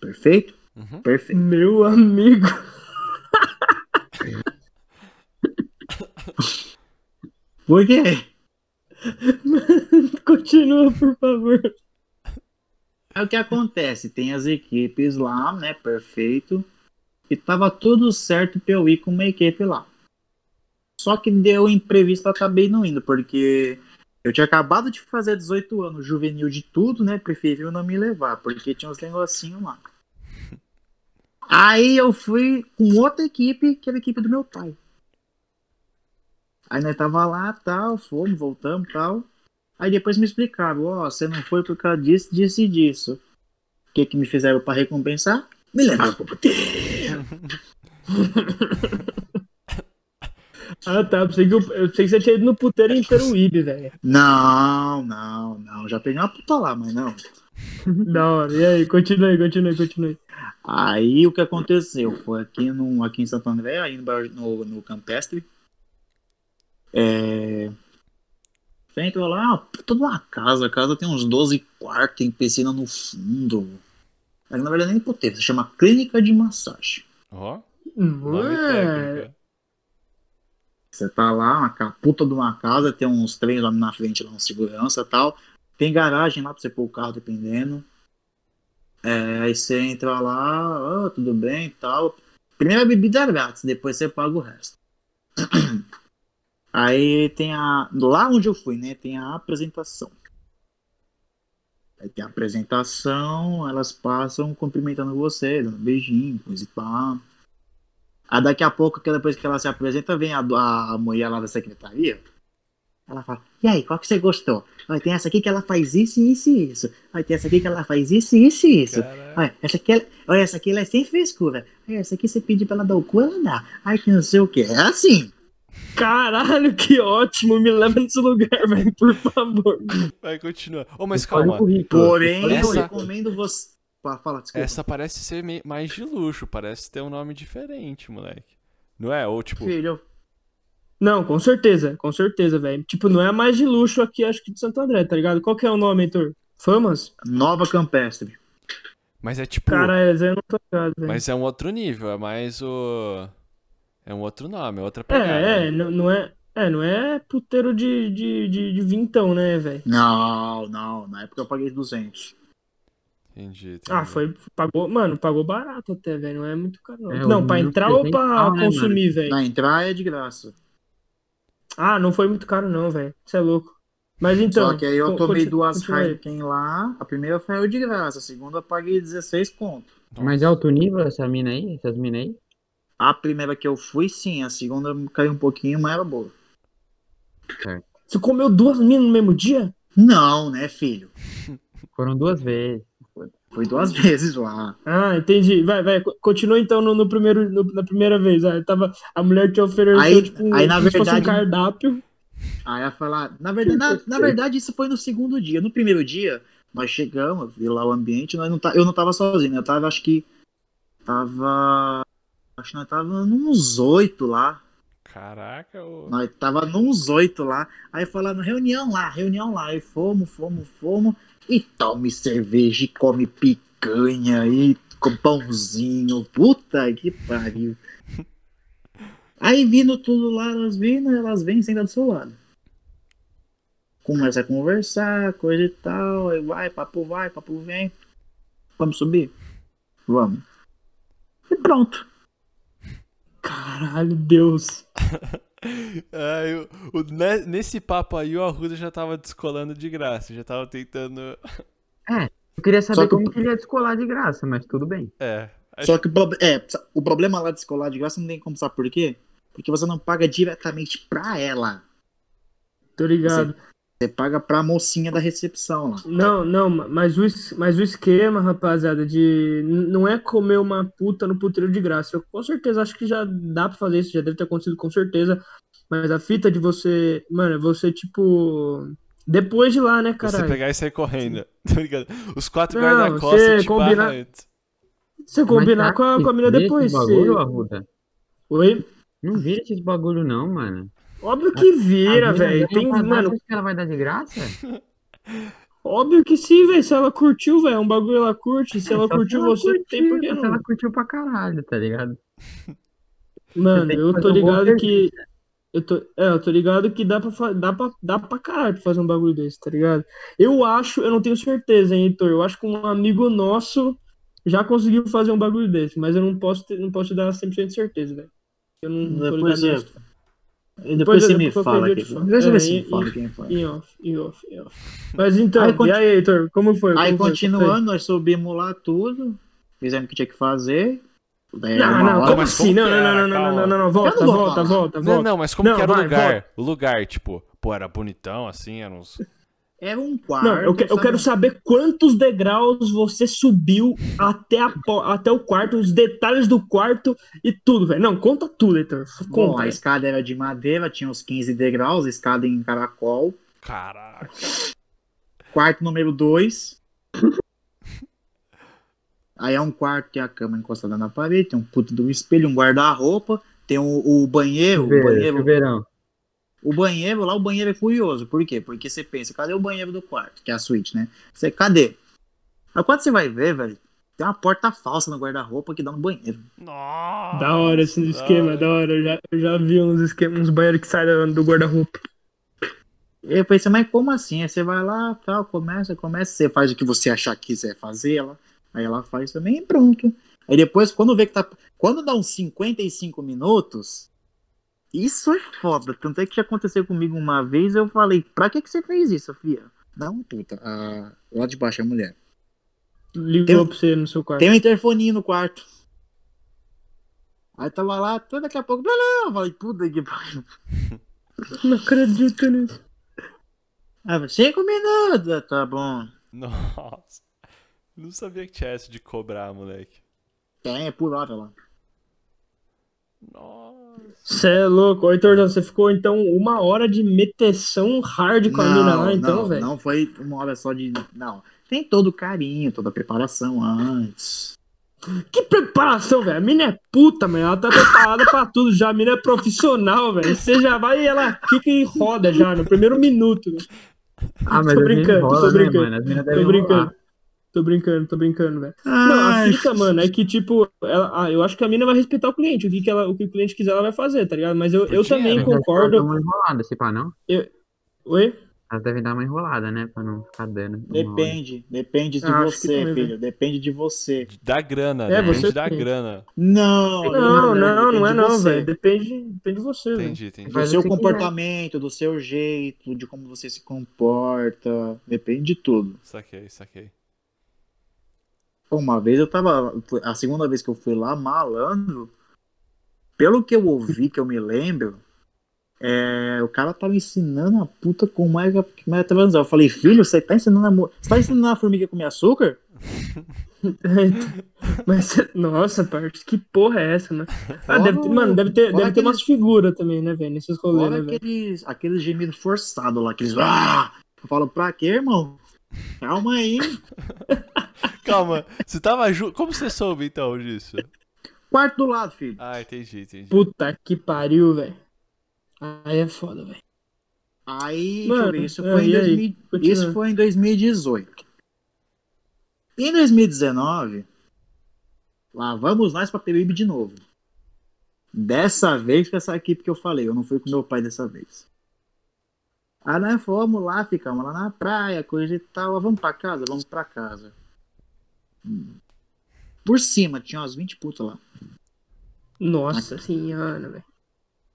Perfeito? Uhum. Perfeito. Meu amigo. Por quê? Continua, por favor. É o que acontece, tem as equipes lá, né? Perfeito. e tava tudo certo pra eu ir com uma equipe lá. Só que deu imprevisto, acabei não indo, porque eu tinha acabado de fazer 18 anos, juvenil de tudo, né? Preferiu não me levar, porque tinha uns negocinhos lá. Aí eu fui com outra equipe, que era a equipe do meu pai. Aí nós tava lá, tal, fomos, voltamos, tal. Aí depois me explicaram, ó, você não foi por causa disso, disso e disso. O que que me fizeram pra recompensar? Me levaram pro puteiro. Ah, tá. Eu pensei que, eu, eu pensei que você tinha ido no puteiro em Peruíbe, velho. Não, não, não. Já peguei uma puta lá, mas não. Da hora. E aí, continue, continue, continue. Aí o que aconteceu? Foi aqui, no, aqui em Santo André, aí no, no, no Campestre. É. Você entra lá, uma puta de uma casa. A casa tem uns 12 quartos, tem piscina no fundo. Mas na verdade nem puteiro, se chama Clínica de Massagem. Ó, é... técnico. Você tá lá, uma puta de uma casa, tem uns três lá na frente, lá, um segurança e tal. Tem garagem lá pra você pôr o carro, dependendo. É, aí você entra lá, ah, tudo bem e tal. Primeiro a bebida é grátis, depois você paga o resto. Aí tem a. Lá onde eu fui, né? Tem a apresentação. Aí tem a apresentação, elas passam cumprimentando você, dando beijinho, coisa e pá. Aí daqui a pouco, que depois que ela se apresenta, vem a, a mulher lá da secretaria. Ela fala, e aí, qual que você gostou? Aí tem essa aqui que ela faz isso, isso e isso. Aí tem essa aqui que ela faz isso, isso e isso. Olha, essa aqui, ela- olha, essa aqui ela é sem frescura. Aí essa aqui você pedir pra ela dar o cu, ela dá. Aí que não sei o que. É assim. Caralho, que ótimo. Me leva nesse lugar, velho, por favor. Vai, continua. Ô, mas calma. Porém, eu Essa- recomendo você. Fala, fala, desculpa. Essa parece ser mais de luxo, parece ter um nome diferente, moleque. Não é? Ou tipo, Filho, Não, com certeza, com certeza, velho. Tipo, não é a mais de luxo aqui, acho que de Santo André, tá ligado? Qual que é o nome, Heitor? Famas? Nova Campestre. mas é tipo, Cara, eu não tô ligado, velho. mas é um outro nível, é mais o é um outro nome, é outra pegada. É, é, não, não é. É, não é puteiro de, de, de, de vintão, né, velho? Não, não. Na época eu paguei 200. Entendi, entendi. Ah, foi. Pagou, mano, pagou barato até, velho. Não é muito caro, não. É, não, pra entrar ou pra né, consumir, velho? Na entrar é de graça. Ah, não foi muito caro, não, velho. Você é louco. Mas então. Só que aí eu tomei duas. Heineken lá. A primeira foi de graça. A segunda eu paguei 16 conto. Mas é alto nível essa mina aí? Essas minas aí? A primeira que eu fui, sim. A segunda caiu um pouquinho, mas era boa. Você comeu duas minas no mesmo dia? Não, né, filho? Foram duas vezes. Foi duas vezes lá. Ah, entendi. Vai, vai. co- Continua então no, no primeiro, no- na primeira vez. Ah, tava, a mulher te ofereceu, Aí- tipo, um- aí, na fosse um verdade- cardápio. Aí ela falar, na verdade, na, na verdade, isso foi no segundo dia. No primeiro dia, nós chegamos, vi lá o ambiente, nós não tá, eu não tava sozinho, eu tava, acho que. Tava. Acho que nós tava nos oito lá. Caraca, ô. Nós tava nos oito lá. Aí falando, reunião lá, reunião lá. Aí fomos, fomos, fomos. E tome cerveja e come picanha e com pãozinho. Puta que pariu. Aí vindo tudo lá, elas vindo, elas vêm e sentam do seu lado. Começa a conversar, coisa e tal. Aí vai, papo vai, papo vem. Vamos subir? Vamos. E pronto. Caralho, Deus. Ai, o- o- ne- nesse papo aí, o Arruda já tava descolando de graça, já tava tentando. Eu queria saber que como que ele ia descolar de graça, mas tudo bem. É. Só que o, é, o problema lá de escolar de graça não tem como saber por quê? Porque você não paga diretamente pra ela. Tô ligado. Você paga pra mocinha da recepção lá. Não, não, mas o, mas o esquema, rapaziada, de. Não é comer uma puta no puteiro de graça. Eu com certeza acho que já dá pra fazer isso, já deve ter acontecido com certeza. Mas a fita de você. Mano, é você, tipo. Depois de lá, né, Você caralho? pegar e sair correndo. Tô ligado. Os quatro guarda-costas você te combina- antes. Você combinar Mas com a, tá, com a mina depois. Esses bagulho, você- Arruda? Oi? Não vira esses bagulho não, mano. Óbvio que vira, velho. Tem, mano, que ela vai dar de graça? óbvio que sim, velho. Se ela curtiu, velho, é um bagulho ela curte. Se ela curtiu se ela você, tem por que curtiu, se não? ela curtiu pra caralho, tá ligado? Mano, eu tô fazer um ligado que. serviço. Eu tô, é, eu tô ligado que dá pra, dá, pra, dá pra caralho pra fazer um bagulho desse, tá ligado? Eu acho, eu não tenho certeza, hein, Heitor? Eu acho que um amigo nosso já conseguiu fazer um bagulho desse, mas eu não posso, ter, não posso te dar 100% de certeza, velho. Eu não tô Depois, ligado eu- depois, Depois você me fala falo. Deixa eu É, ver se e- me fala e- quem foi. Em off, em off, em off. Mas então, Aí, e conti- aí, Heitor, como foi? Aí Como foi? continuando, nós subimos lá tudo, fizemos o que tinha que fazer. Daí, Não, não, hora- como mas assim? Não, que não, não, não, não, não, não, não, volta, não volta, falar. volta, Não, volta. não, mas como Não, que era vai, o lugar? O lugar, tipo, pô, era bonitão, assim, era uns... Era um quarto. Não, eu, que- eu quero saber quantos degraus você subiu até, a, até o quarto, os detalhes do quarto e tudo, velho. Não, conta tudo, Heitor. Bom, Conta. a velho. escada era de madeira, tinha uns 15 degraus, escada em caracol. Caraca. Quarto número 2. Aí é um quarto que tem a cama encostada na parede, tem um puto do espelho, um guarda-roupa, tem o, o banheiro, o Chuveiro, banheiro, chuveirão. O banheiro lá, o banheiro é curioso. Por quê? Porque você pensa, cadê o banheiro do quarto? Que é a suíte, né? Você, cadê? Aí quando você vai ver, velho, tem uma porta falsa no guarda-roupa que dá no banheiro. Nossa. Da hora esse esquema, da hora. Eu já, eu já vi uns esquemas, uns banheiros que saem do guarda-roupa. Eu pensei, mas como assim? Aí você vai lá, tal, começa, começa, você faz o que você achar que quiser fazer, ela, aí ela faz também e pronto. Aí depois, quando vê que tá. Quando dá uns 55 minutos, isso é foda. Tanto é que já aconteceu comigo uma vez, eu falei, pra que, que você fez isso, Sofia? Não, puta, a... lá de baixo é a mulher. Ligou Tem- pra você no seu quarto. Tem um interfoninho no quarto. Aí tava lá, até daqui a pouco, blá, blá, eu falei, puta que pariu. Não acredito nisso. Falei, cinco minutos, tá bom. Nossa. Não sabia que tinha essa de cobrar, moleque. Tem, é por hora lá. Nossa. Você é louco. Ô, Heitor, você ficou então uma hora de meteção hard com a mina lá, então, não, velho. não foi uma hora só de. Não. Tem todo o carinho, toda a preparação antes. Que preparação, velho. A mina é puta, mano. Ela tá preparada pra tudo já. A mina é profissional, velho. Você já vai e ela fica em roda já no primeiro minuto. Ah, mas Tô brincando, tô né, brincando. Tô brincando. Tô brincando, tô brincando, velho. Não, a fita, mano, é que, tipo, ela, ah, eu acho que a mina vai respeitar o cliente. O que, que ela, o que o cliente quiser, ela vai fazer, tá ligado? Mas eu, eu Por também devem dar concordo. uma enrolada, se pá, não? Oi? Elas devem dar uma enrolada, né? Pra não ficar dando. Depende, depende de Ah, você, também, filho. Depende de você. Da grana, É, depende você da tem. grana. Não, Não, não, não, depende é não, velho. Depende, depende de você, velho. Entendi, entendi. Do seu que comportamento, do seu jeito, de como você se comporta. Depende de tudo. Saquei, saquei. Pô, Uma vez eu tava. A segunda vez que eu fui lá, malandro. Pelo que eu ouvi, que eu me lembro, é, o cara tava ensinando a puta como é que é transar. Eu falei, filho, você tá ensinando a, você tá ensinando a formiga a comer açúcar? Mas, nossa, parte, que porra é essa, mano? Ah, deve, ter- mano, deve ter, deve ter umas aqueles- figuras também, né, velho? Nesses rolês, né, velho? aqueles, aqueles gemidos forçados lá, aqueles. Ah! Eu falo, pra quê, irmão? Calma aí. Calma, você tava junto. Como você soube então disso? Quarto do lado, filho. Ah, entendi, entendi. Puta que pariu, velho. Aí é foda, velho. Aí, Mano, ver, isso é, foi, em aí? 2000 Continua. isso foi em 2018. Em 2019, lá vamos nós pra Peruíbe de novo. Dessa vez com essa equipe que eu falei, eu não fui com meu pai dessa vez. Aí nós fomos lá, ficamos lá na praia, coisa e tal. Vamos pra casa? Vamos pra casa. Por cima, tinha umas 20 putas lá. Nossa senhora, velho.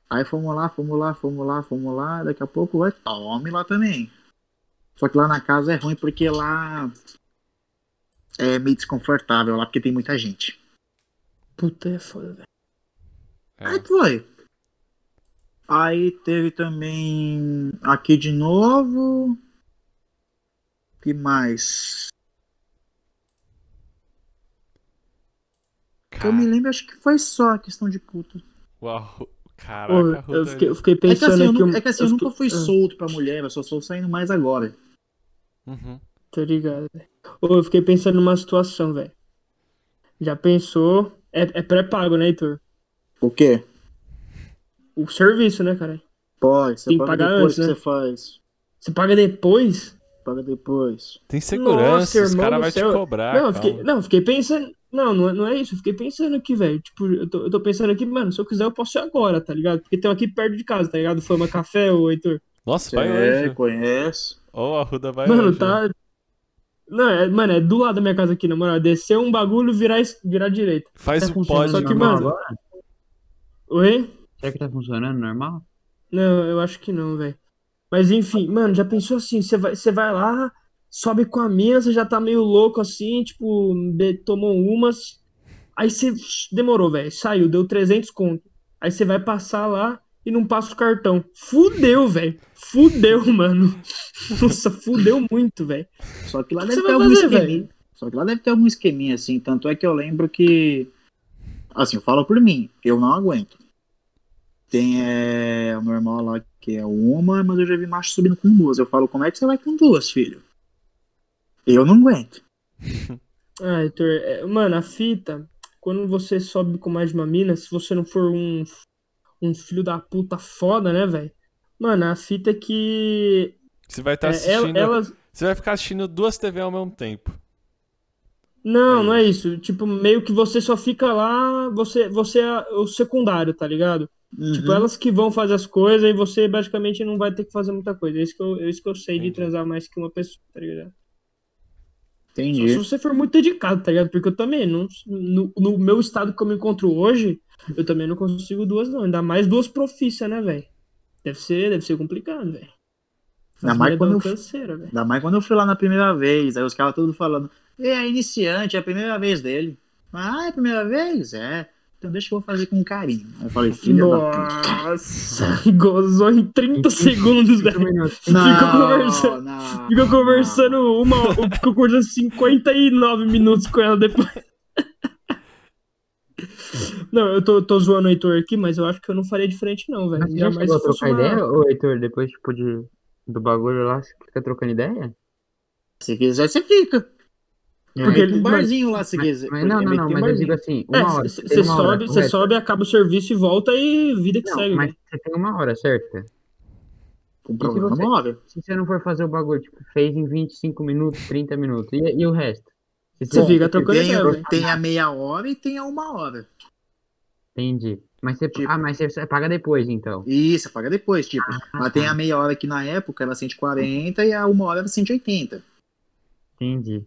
Aí fomos lá, fomos lá, fomos lá, fomos lá. Daqui a pouco vai tome lá também. Só que lá na casa é ruim porque lá é meio desconfortável lá porque tem muita gente. Puta é foda, velho. Aí É. foi. Aí teve também aqui de novo. que mais? Que eu me lembro, acho que foi só a questão de puta. Uau, Pô, caraca, eu, Ruda. fiquei, eu fiquei É que pensando assim, eu, nu- um- é que assim, eu eu nunca fui fiquei- ah. solto pra mulher, eu só estou saindo mais agora. Uhum. Tô ligado, velho. Ô, Eu fiquei pensando numa situação, velho. Já pensou? É, é pré-pago, né, Heitor? O quê? O serviço, né, cara? Pode, você Tem que paga pagar depois antes, que né? você faz. Você paga depois? Paga depois. Tem segurança, os irmão caras vão te cobrar. não, eu fiquei, não, fiquei pensando. Não, não é, não é isso. Eu fiquei pensando aqui, velho. Tipo, eu tô, eu tô pensando aqui, mano, se eu quiser eu posso ir agora, tá ligado? Porque tem um aqui perto de casa, tá ligado? Fama Café, ô Heitor. Nossa, vai é, hoje. conhece. Ó, a Ruda vai Mano, hoje. tá. Não, é, mano, é do lado da minha casa aqui, na moral. Descer um bagulho, virar, virar direita. Faz Tá o funcionando pod. Só que, normal mano- agora? Oi? Será que tá funcionando normal? Não, eu acho que não, velho. Mas enfim, mano, já pensou assim? Você vai, você vai lá, sobe com a você já tá meio louco assim, tipo, tomou umas. Aí você demorou, velho. Saiu, deu 300 conto. Aí você vai passar lá e não passa o cartão. Fudeu, velho. Fudeu, mano. Nossa, fudeu muito, velho. Só que lá deve ter algum fazer, esqueminha. Só que lá deve ter algum esqueminha, assim. Tanto é que eu lembro que. Assim, eu falo por mim, eu não aguento. Tem é, o normal lá que é uma, mas eu já vi macho subindo com duas. Eu falo, como é que você vai com duas, filho? Eu não aguento. Ah, Heitor, é, mano, a fita, quando você sobe com mais de uma mina, se você não for um, um filho da puta foda, né, velho? Mano, a fita é que. Você vai estar é, assistindo. ela- elas. Você vai ficar assistindo duas TV ao mesmo tempo. Não, É não é isso. Tipo, meio que você só fica lá, você, você é o secundário, tá ligado? Tipo, Uhum. elas que vão fazer as coisas e você basicamente não vai ter que fazer muita coisa. É isso que eu, é isso que eu sei de Entendi. transar mais que uma pessoa, tá ligado? Só Entendi. se você for muito dedicado, tá ligado? Porque eu também, não, no, no meu estado que eu me encontro hoje, eu também não consigo duas, não. Ainda mais duas profissas, né, velho? Deve ser, deve ser complicado, velho. Ainda As mais mulher quando dão eu- canseira, velho. Ainda mais quando eu fui lá na primeira vez. Aí os caras todos falando, é iniciante, é a primeira vez dele. Ah, é a primeira vez? É. Então deixa que eu vou fazer com carinho. Aí eu falei, filha da puta. Nossa, gozou em 30 segundos, velho. Fica conversando. não, Fica conversando uma. Ficou conversando 59 minutos com ela depois. Não, eu tô, tô zoando o Heitor aqui, mas eu acho que eu não faria diferente, não, velho. Você já chegou a trocar uma- ideia, ô Heitor, depois, tipo, de, do bagulho lá, você fica trocando ideia? Se quiser, você fica. Porque ele- tem um barzinho lá, se Mas, quiser. mas não, não, não, tem um mas eu digo barzinho. assim, uma É, hora. você uma hora, sobe, você sobe, acaba o serviço e volta e vida que Não, segue. mas você tem uma hora, certo? Problema você- móvel. Se você não for fazer o bagulho, tipo, fez em 25 minutos, 30 minutos, e, e o resto? Se Você for- fica trocando Tem, ideia, velho. tem a meia hora e tem a uma hora. Entendi. Mas você, Tipo- ah, mas você, paga depois, então. Isso, paga depois, tipo. Ah, Mas tem a meia hora que na época era 140 e a uma hora era 180. Entendi.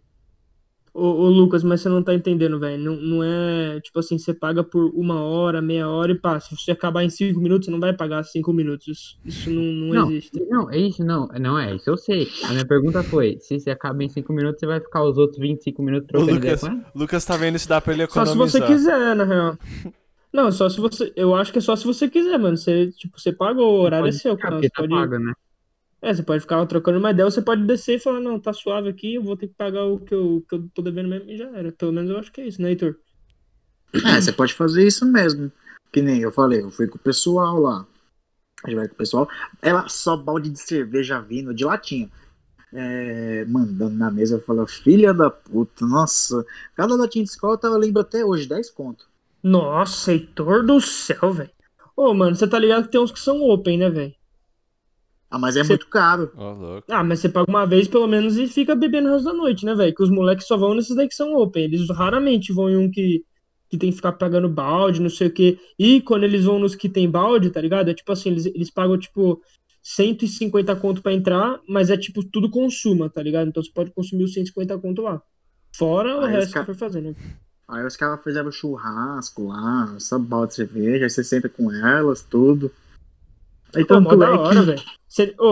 Ô, ô, Lucas, mas você não tá entendendo, velho. Não, não é tipo assim, você paga por uma hora, meia hora e passa. Se você acabar em cinco minutos, você não vai pagar cinco minutos. Isso, isso não, não, Não, existe. não, é isso, não. Não é, isso eu sei. A minha pergunta foi, se você acaba em 5 minutos, você vai ficar os outros 25 minutos trocando ideia Lucas, com? Lucas tá vendo se dá pra ele Só se economizar. você quiser, na real. Não, só se você. Eu acho que é só se você quiser, mano. Você, tipo, você paga o horário é seu, cara. Você tá pode. pago, né? É, você pode ficar trocando uma ideia, ou você pode descer e falar, não, tá suave aqui, eu vou ter que pagar o que eu, que eu tô devendo mesmo e já era. Pelo menos eu acho que é isso, né, Heitor? É, você pode fazer isso mesmo. Que nem eu falei, eu fui com o pessoal lá. A gente vai com o pessoal. Ela só balde de cerveja vindo, de latinha. É, mandando na mesa, eu falo, filha da puta, nossa. Cada latinha de escola eu lembro até hoje, 10 conto. Nossa, Heitor do céu, velho. Ô, mano, você tá ligado que tem uns que são open, né, velho? Ah, mas é Você- muito caro. Louco. Ah, mas você paga uma vez pelo menos e fica bebendo o resto da noite, né, velho? Que os moleques só vão nesses daí que são open. Eles raramente vão em um que, que tem que ficar pagando balde, não sei o quê. E quando eles vão nos que tem balde, tá ligado? É tipo assim, eles, eles pagam, tipo, 150 conto pra entrar, mas é tipo tudo consuma, tá ligado? Então você pode consumir os 150 conto lá. Fora o Aí os resto ca- que for fazer, né? Aí os caras fizeram churrasco lá, só balde de cerveja, aí você senta com elas, tudo. Aí Pô, tanto da é hora, que. velho.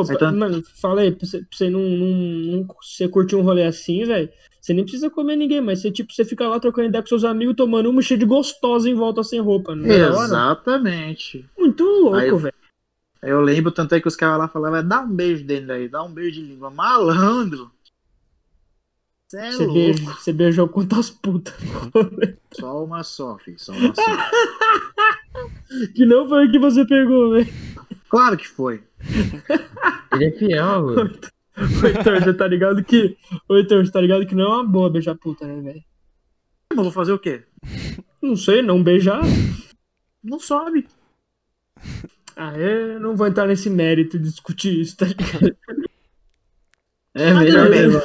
Aí tá- Mano, fala aí, pra você, não, não, não- curtir um rolê assim, velho. Você nem precisa comer ninguém, mas você, tipo, você fica lá trocando ideia com seus amigos, tomando uma cheia de gostosa em volta sem roupa. Não é da hora? Exatamente. Muito louco, velho. Eu lembro, tanto é que os caras lá falavam, dá um beijo dele aí, dá um beijo de língua. Malandro! Cê é Você, louco. beijou, você beijou quantas putas. Só uma só, filho, só uma só. que não foi o que você pegou, velho. Claro que foi. Ele é fiel, velho. Ô, Heitor, você tá ligado que. Ô, Heitor, você tá ligado que não é uma boa beijar puta, né, velho? Mas vou fazer o quê? Não sei, não beijar. Não sobe. Ah, eu não vou entrar nesse mérito de discutir isso, tá ligado? É Mas melhor tudo bem. mesmo.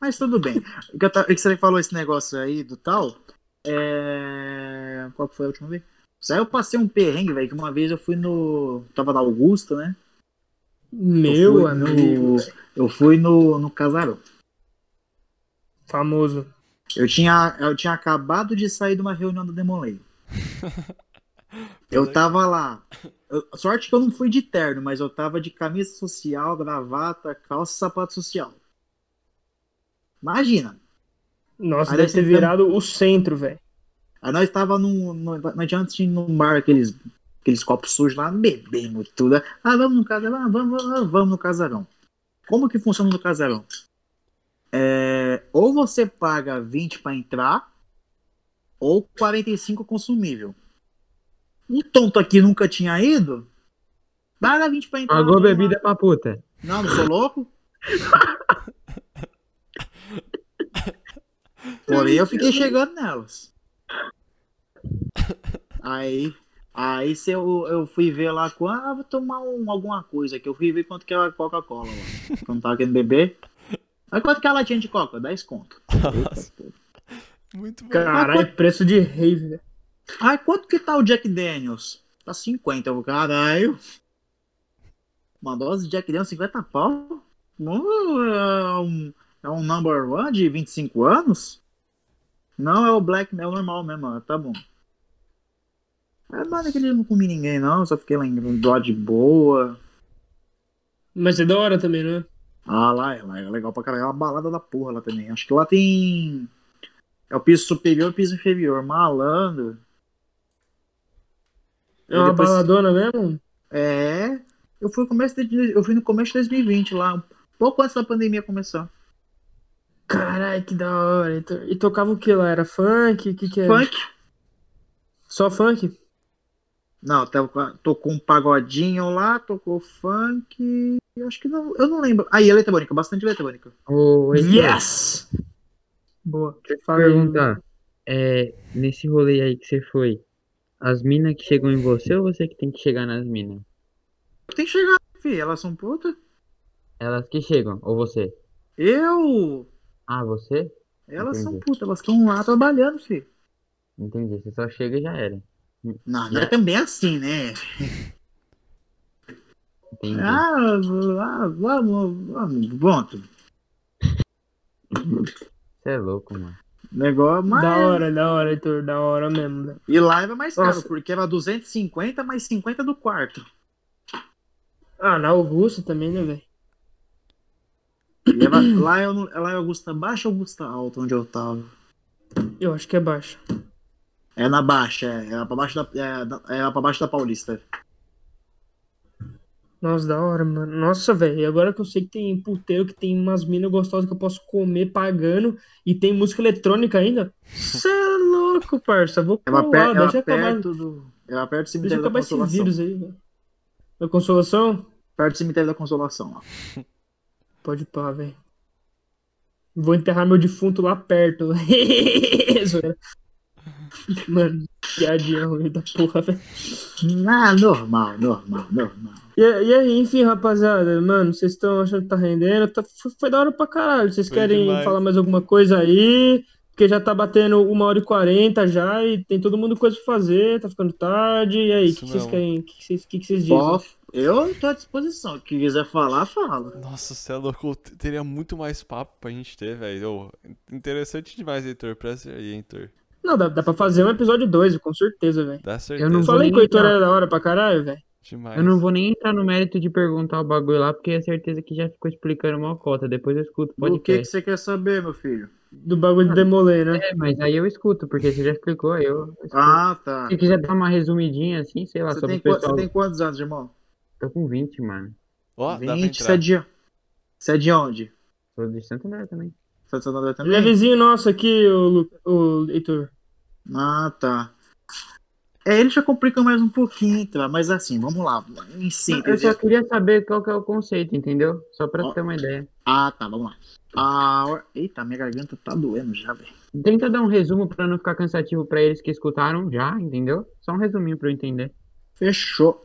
Mas tudo bem. O que, eu o que você falou esse negócio aí do tal. É... Qual foi a última vez? Aí eu passei um perrengue, velho, que uma vez eu fui no. Tava na Augusta, né? Meu eu amigo. No... Eu fui no, no casarão. Famoso. Eu tinha, eu tinha acabado de sair de uma reunião do Demolay. Eu tava lá. Eu- sorte que eu não fui de terno, mas eu tava de camisa social, gravata, calça e sapato social. Imagina. Nossa, Aí deve ter virado o centro, velho. Aí nós tava num. não adianta ir num bar, aqueles, aqueles copos sujos lá, bebendo tudo. Ah, vamos no casarão, ah, vamos, vamos, vamos no casarão. Como que funciona no casarão? É, ou você paga 20 pra entrar, ou 45 consumível. Um tonto aqui nunca tinha ido, paga 20 pra entrar. Pagou bebida pra puta. Não, não sou louco. Porém, eu fiquei chegando nelas. Aí, aí se eu, eu fui ver lá com, ah, vou tomar um, alguma coisa aqui. Eu fui ver quanto que era a Coca-Cola lá. Quando tava querendo beber. Aí quanto que é a latinha de Coca? 10 conto. Muito bom. Caralho, preço de rave. Aí quanto que tá o Jack Daniels? Tá 50, eu, caralho. Uma dose de Jack Daniels, 50 pau? Não, é um, é um number one de 25 anos? Não, é o Black, é o normal mesmo, ó, tá bom. É nada que ele não comi ninguém, não, só fiquei lá em dó de boa. Mas é da hora também, né? Ah, lá é, lá é legal pra caralho. É uma balada da porra lá também. Acho que lá tem. É o piso superior e o piso inferior. Malandro. É uma depois- baladona mesmo? É. Eu fui, no começo de, eu fui no começo de 2020 lá. um Pouco antes da pandemia começar. Caralho, que da hora. E to- E tocava o que lá? Era funk? O que que era? Funk? Só funk? Não, tava- tocou um pagodinho lá, tocou funk. eu Acho que não. Eu não lembro. Aí, eletrônica, bastante eletrônica. Ô, Heitor, Yes! Boa. Deixa eu te perguntar. É, nesse rolê aí que você foi, as minas que chegam em você ou você que tem que chegar nas minas? Tem que chegar, filho. Elas são puta. Elas que chegam, ou você? Eu. Ah, você? Elas são Entendi. putas. Elas estão lá trabalhando, filho. Entendi, você só chega e já era. Não, não é também assim, né? Entendi. Ah, ah, vamos, vamos, pronto. Você é louco, mano. Negócio, mas... Da hora, da hora, Heitor. Da hora mesmo. né? E live é mais caro, Nossa. porque era 250 mais 50 do quarto. Ah, na Augusta também, né, velho? E era- lá, eu não- lá é Augusta Baixa ou Augusta Alta, onde eu tava? Eu acho que é baixo. É na Baixa, é. É lá pra baixo da, é, da- é lá pra baixo da Paulista. Nossa, da hora, mano. Nossa, velho. E agora que eu sei que tem puteiro, que tem umas minas gostosas que eu posso comer pagando e tem música eletrônica ainda. Cê é louco, parça. Vou Ela, per, ela deixa acabar, perto do. Ela perto do deixa cemitério da acabar esse Consolação. vírus aí, velho. Da consolação? Perto do cemitério da Consolação, ó. Pode pá, velho. Vou enterrar meu defunto lá perto. Mano, piadinha ruim da porra, velho. Ah, normal, normal, normal. E, e aí, enfim, rapaziada, mano, vocês estão achando que tá rendendo? Tá- foi, foi da hora pra caralho. Vocês Foi querem demais. falar mais alguma coisa aí? Porque já tá batendo uma hora e quarenta já e tem todo mundo coisa pra fazer, tá ficando tarde. E aí, o que, que vocês querem? O que, que vocês, que, que vocês dizem? Ó, eu tô à disposição. Quem quiser falar, fala. Nossa, você é louco. Teria muito mais papo pra gente ter, velho. Interessante demais, Heitor. Presta aí, Heitor. Não, dá, dá pra fazer um episódio 2, com certeza, velho. Dá certeza. não vou Falei que o Heitor era da hora pra caralho, velho. Demais. Eu não vou nem entrar no mérito de perguntar o bagulho lá, porque é certeza que já ficou explicando mal cota. Depois eu escuto o O que, que você quer saber, meu filho? Do bagulho de Demolay, né? É, mas aí eu escuto, porque você já explicou, aí eu escuto. Ah, tá. Se quiser dar uma resumidinha assim, sei lá, Você só tem, pro qua- você pessoal. tem quantos anos, irmão? Tô com 20, mano. Ó, pra 20, você é de... Você é de onde? Sou de Santo André também. É de Santo André Ele é também? vizinho nosso aqui, o, Lu- o Heitor. Ah, tá. É, ele já complica mais um pouquinho, tá? Mas assim, vamos lá. Em Eu síntese. só queria saber qual que é o conceito, entendeu? Só pra Ó. ter uma ideia. Ah, tá, vamos lá. Ah, or- Eita, minha garganta tá doendo já, velho. Tenta dar um resumo pra não ficar cansativo pra eles que escutaram já, entendeu? Só um resuminho pra eu entender. Fechou.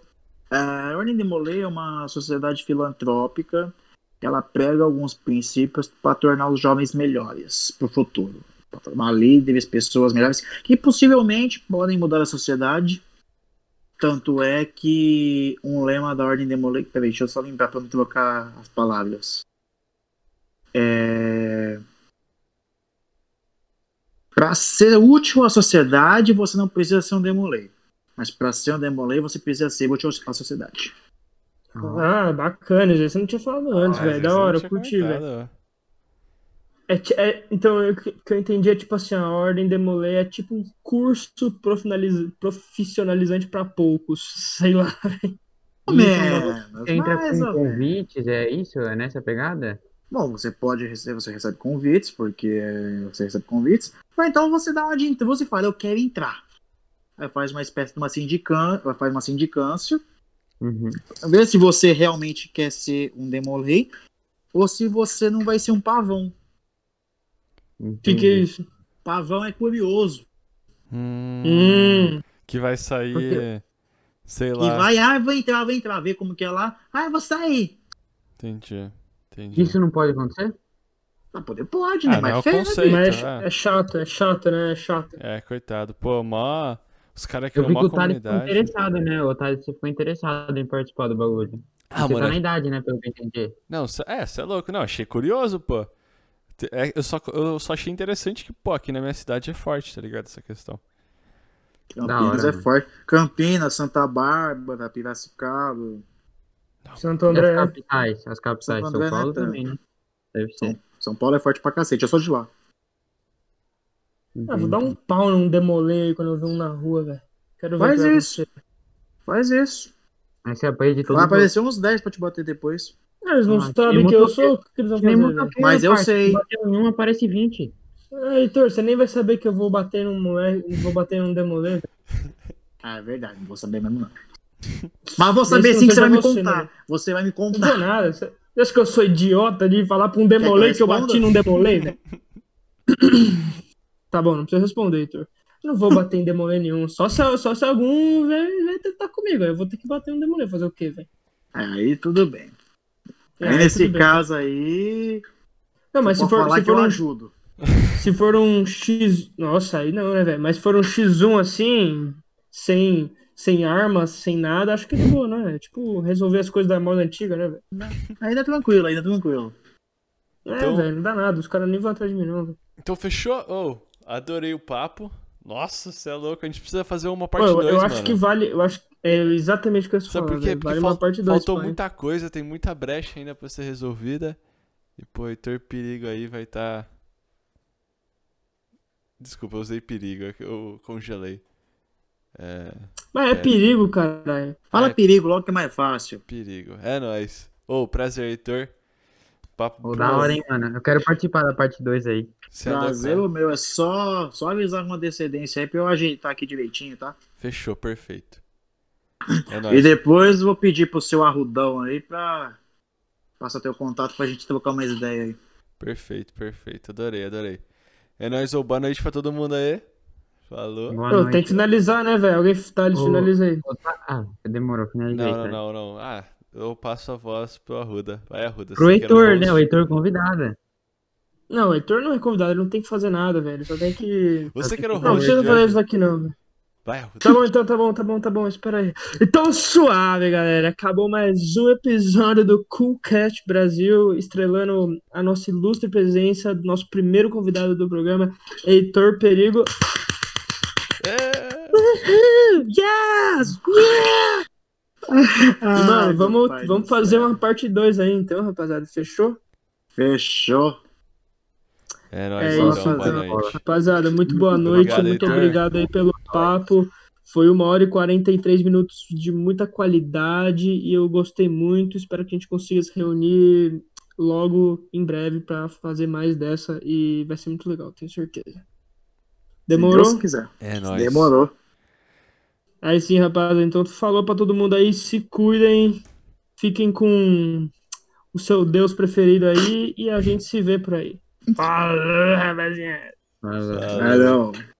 A Ordem de Molay é uma sociedade filantrópica. Ela prega alguns princípios para tornar os jovens melhores para o futuro. Para formar líderes, pessoas melhores, que possivelmente podem mudar a sociedade. Tanto é que um lema da Ordem de Molay. Peraí, deixa eu só lembrar para não trocar as palavras. É... Pra ser útil à sociedade, você não precisa ser um demolei. Mas pra ser um demolei, você precisa ser útil à sociedade. Ah, bacana, gente. Você não tinha falado antes, Ah, velho. Da eu hora, tinha curti, velho. É, é- então, o que eu entendi é tipo assim, a Ordem Demolei é tipo um curso profissionaliz- profissionalizante pra poucos, sei lá. Menos, Você entra mais com convites, é isso? É nessa pegada? Bom, você pode receber, você recebe convites, porque você recebe convites. Ou então você dá uma de você fala, eu quero entrar. Faz uma espécie de uma sindicância, faz uma sindicância, Uhum. vê se você realmente quer ser um demolei ou se você não vai ser um pavão. O que que é Entendi. isso? Pavão é curioso. Hum, Hum, Que vai sair, Porque- sei E lá. vai, ah, vou entrar, vou entrar, ver como que é lá. Ah, eu vou sair. Entendi. Entendi. Isso não pode acontecer? Ah, poder pode, Ah, né? não Mas é o feio, conceito. mas é, é. é chato, é chato, né? É chato. É, coitado. Pô, mó. Os caras Eu criam vi que o Thales ficou interessado, né? O Thales ficou interessado em participar do bagulho. Ah, você mano. tá na idade, né? Pelo que eu entendi. Não, cê- é, você é louco. Não, achei curioso, pô. É, eu, só, eu só achei interessante que, pô, aqui na minha cidade é forte, tá ligado? Essa questão. Campinas Da hora, é mano. forte. Campinas, Santa Bárbara, Piracicaba. Santo E André. as capitais? As capitais, Santo São Paulo né, também, né? Deve ser. São Paulo é forte pra cacete, eu sou de lá. Ah, vou dar um pau num Demolei aí quando eu ver um na rua, velho. Quero ver Faz que isso. Faz isso. Aí você apanha de todo Vai mundo. aparecer uns 10 pra te bater depois. Ah, eles não Ah, sabem que que eu sou, o que eles vão Que fazer, Mas eu sei. Se um, aparece 20. Ah, Heitor, você nem vai saber que eu vou bater num moleque, vou bater num velho. Ah, é verdade, não vou saber mesmo não. Mas vou saber sim que você vai me contar. né? Você vai me Não vou contar. nada. Você acha que eu sou idiota de falar pra um Demolei que eu responda? bati num Demolei, velho? Tá bom, não precisa responder, Heitor. Não vou bater em Demolei nenhum. Só se, só se algum vai, vai tentar comigo. aí Eu vou ter que bater um Demolei. Fazer o quê, velho? Aí tudo bem. É, Aí nesse tudo bem. caso aí. Não, mas se for, falar se que for eu um ajudo. Se for um X. Nossa, aí não, né, velho? Mas se for um X1 assim, sem, sem armas, sem nada, acho que é de boa, né? É Tipo, resolver as coisas da moda antiga, né, velho? Ainda tranquilo, ainda tranquilo. É, Então- velho, não dá nada. Os caras nem vão atrás de mim, não, velho. Então fechou? Oh, adorei o papo. Nossa, você é louco. A gente precisa fazer uma parte eu, 2, eu mano. acho que vale. Eu acho é exatamente o que eu estou falando. por quê? velho. Porque Vale fal- parte 2, faltou muita coisa, tem muita brecha ainda pra ser resolvida. E, pô, Heitor Perigo aí vai estar. Tá... Desculpa, eu usei perigo, é que eu congelei. É. Mas é, É. perigo, caralho. Fala É. perigo logo que é mais fácil. Perigo. É nóis. Ô, prazer, Heitor. Papo da hora, hein, mano. Eu quero participar da parte 2 aí. Você é Prazer o meu, é só, só avisar com uma decedência aí pra eu ajeitar aqui direitinho, tá? Fechou, perfeito. É E nóis. depois vou pedir pro seu arrudão aí pra passar teu contato pra gente trocar umas ideias aí. Perfeito, perfeito. Adorei, adorei. É nóis, ô, boa noite pra todo mundo aí. Falou. Pô, tem que finalizar, né, velho? Alguém tá, finaliza aí. Tá- Ah, demorou, finalizei. Não, não, cara. não, não. Ah, eu passo a voz pro Arruda. Vai, Arruda. Pro Heitor, host. né? O Heitor convidado. Não, o Heitor não é convidado, ele não tem que fazer nada, velho. Só tem que. Você que era o Não, host. precisa né? fazer isso aqui, não, velho. Vai, Arruda. Tá bom, então, tá bom, tá bom, tá bom, espera aí. Então, suave, galera. Acabou mais um episódio do Coolcast Brasil, estrelando a nossa ilustre presença do nosso primeiro convidado do programa, Heitor Perigo. É. Yes! Yeah! Ah, mano, vamos, vamos fazer céu. uma parte 2 aí, então, rapaziada. Fechou? Fechou. É nóis, É então. então. noite. Rapaziada, muito boa Muito noite, obrigado, muito Heitor. obrigado aí pelo papo. Foi uma hora e 43 minutos de muita qualidade e eu gostei muito. Espero que a gente consiga se reunir logo em breve para fazer mais dessa e vai ser muito legal, tenho certeza. Se Demorou? Deus quiser. É nóis. Demorou. Aí sim, rapaziada. Então tu falou pra todo mundo aí, se cuidem, fiquem com o seu Deus preferido aí e a gente se vê por aí. Falou, rapaziada. Valeu. Valeu. Valeu.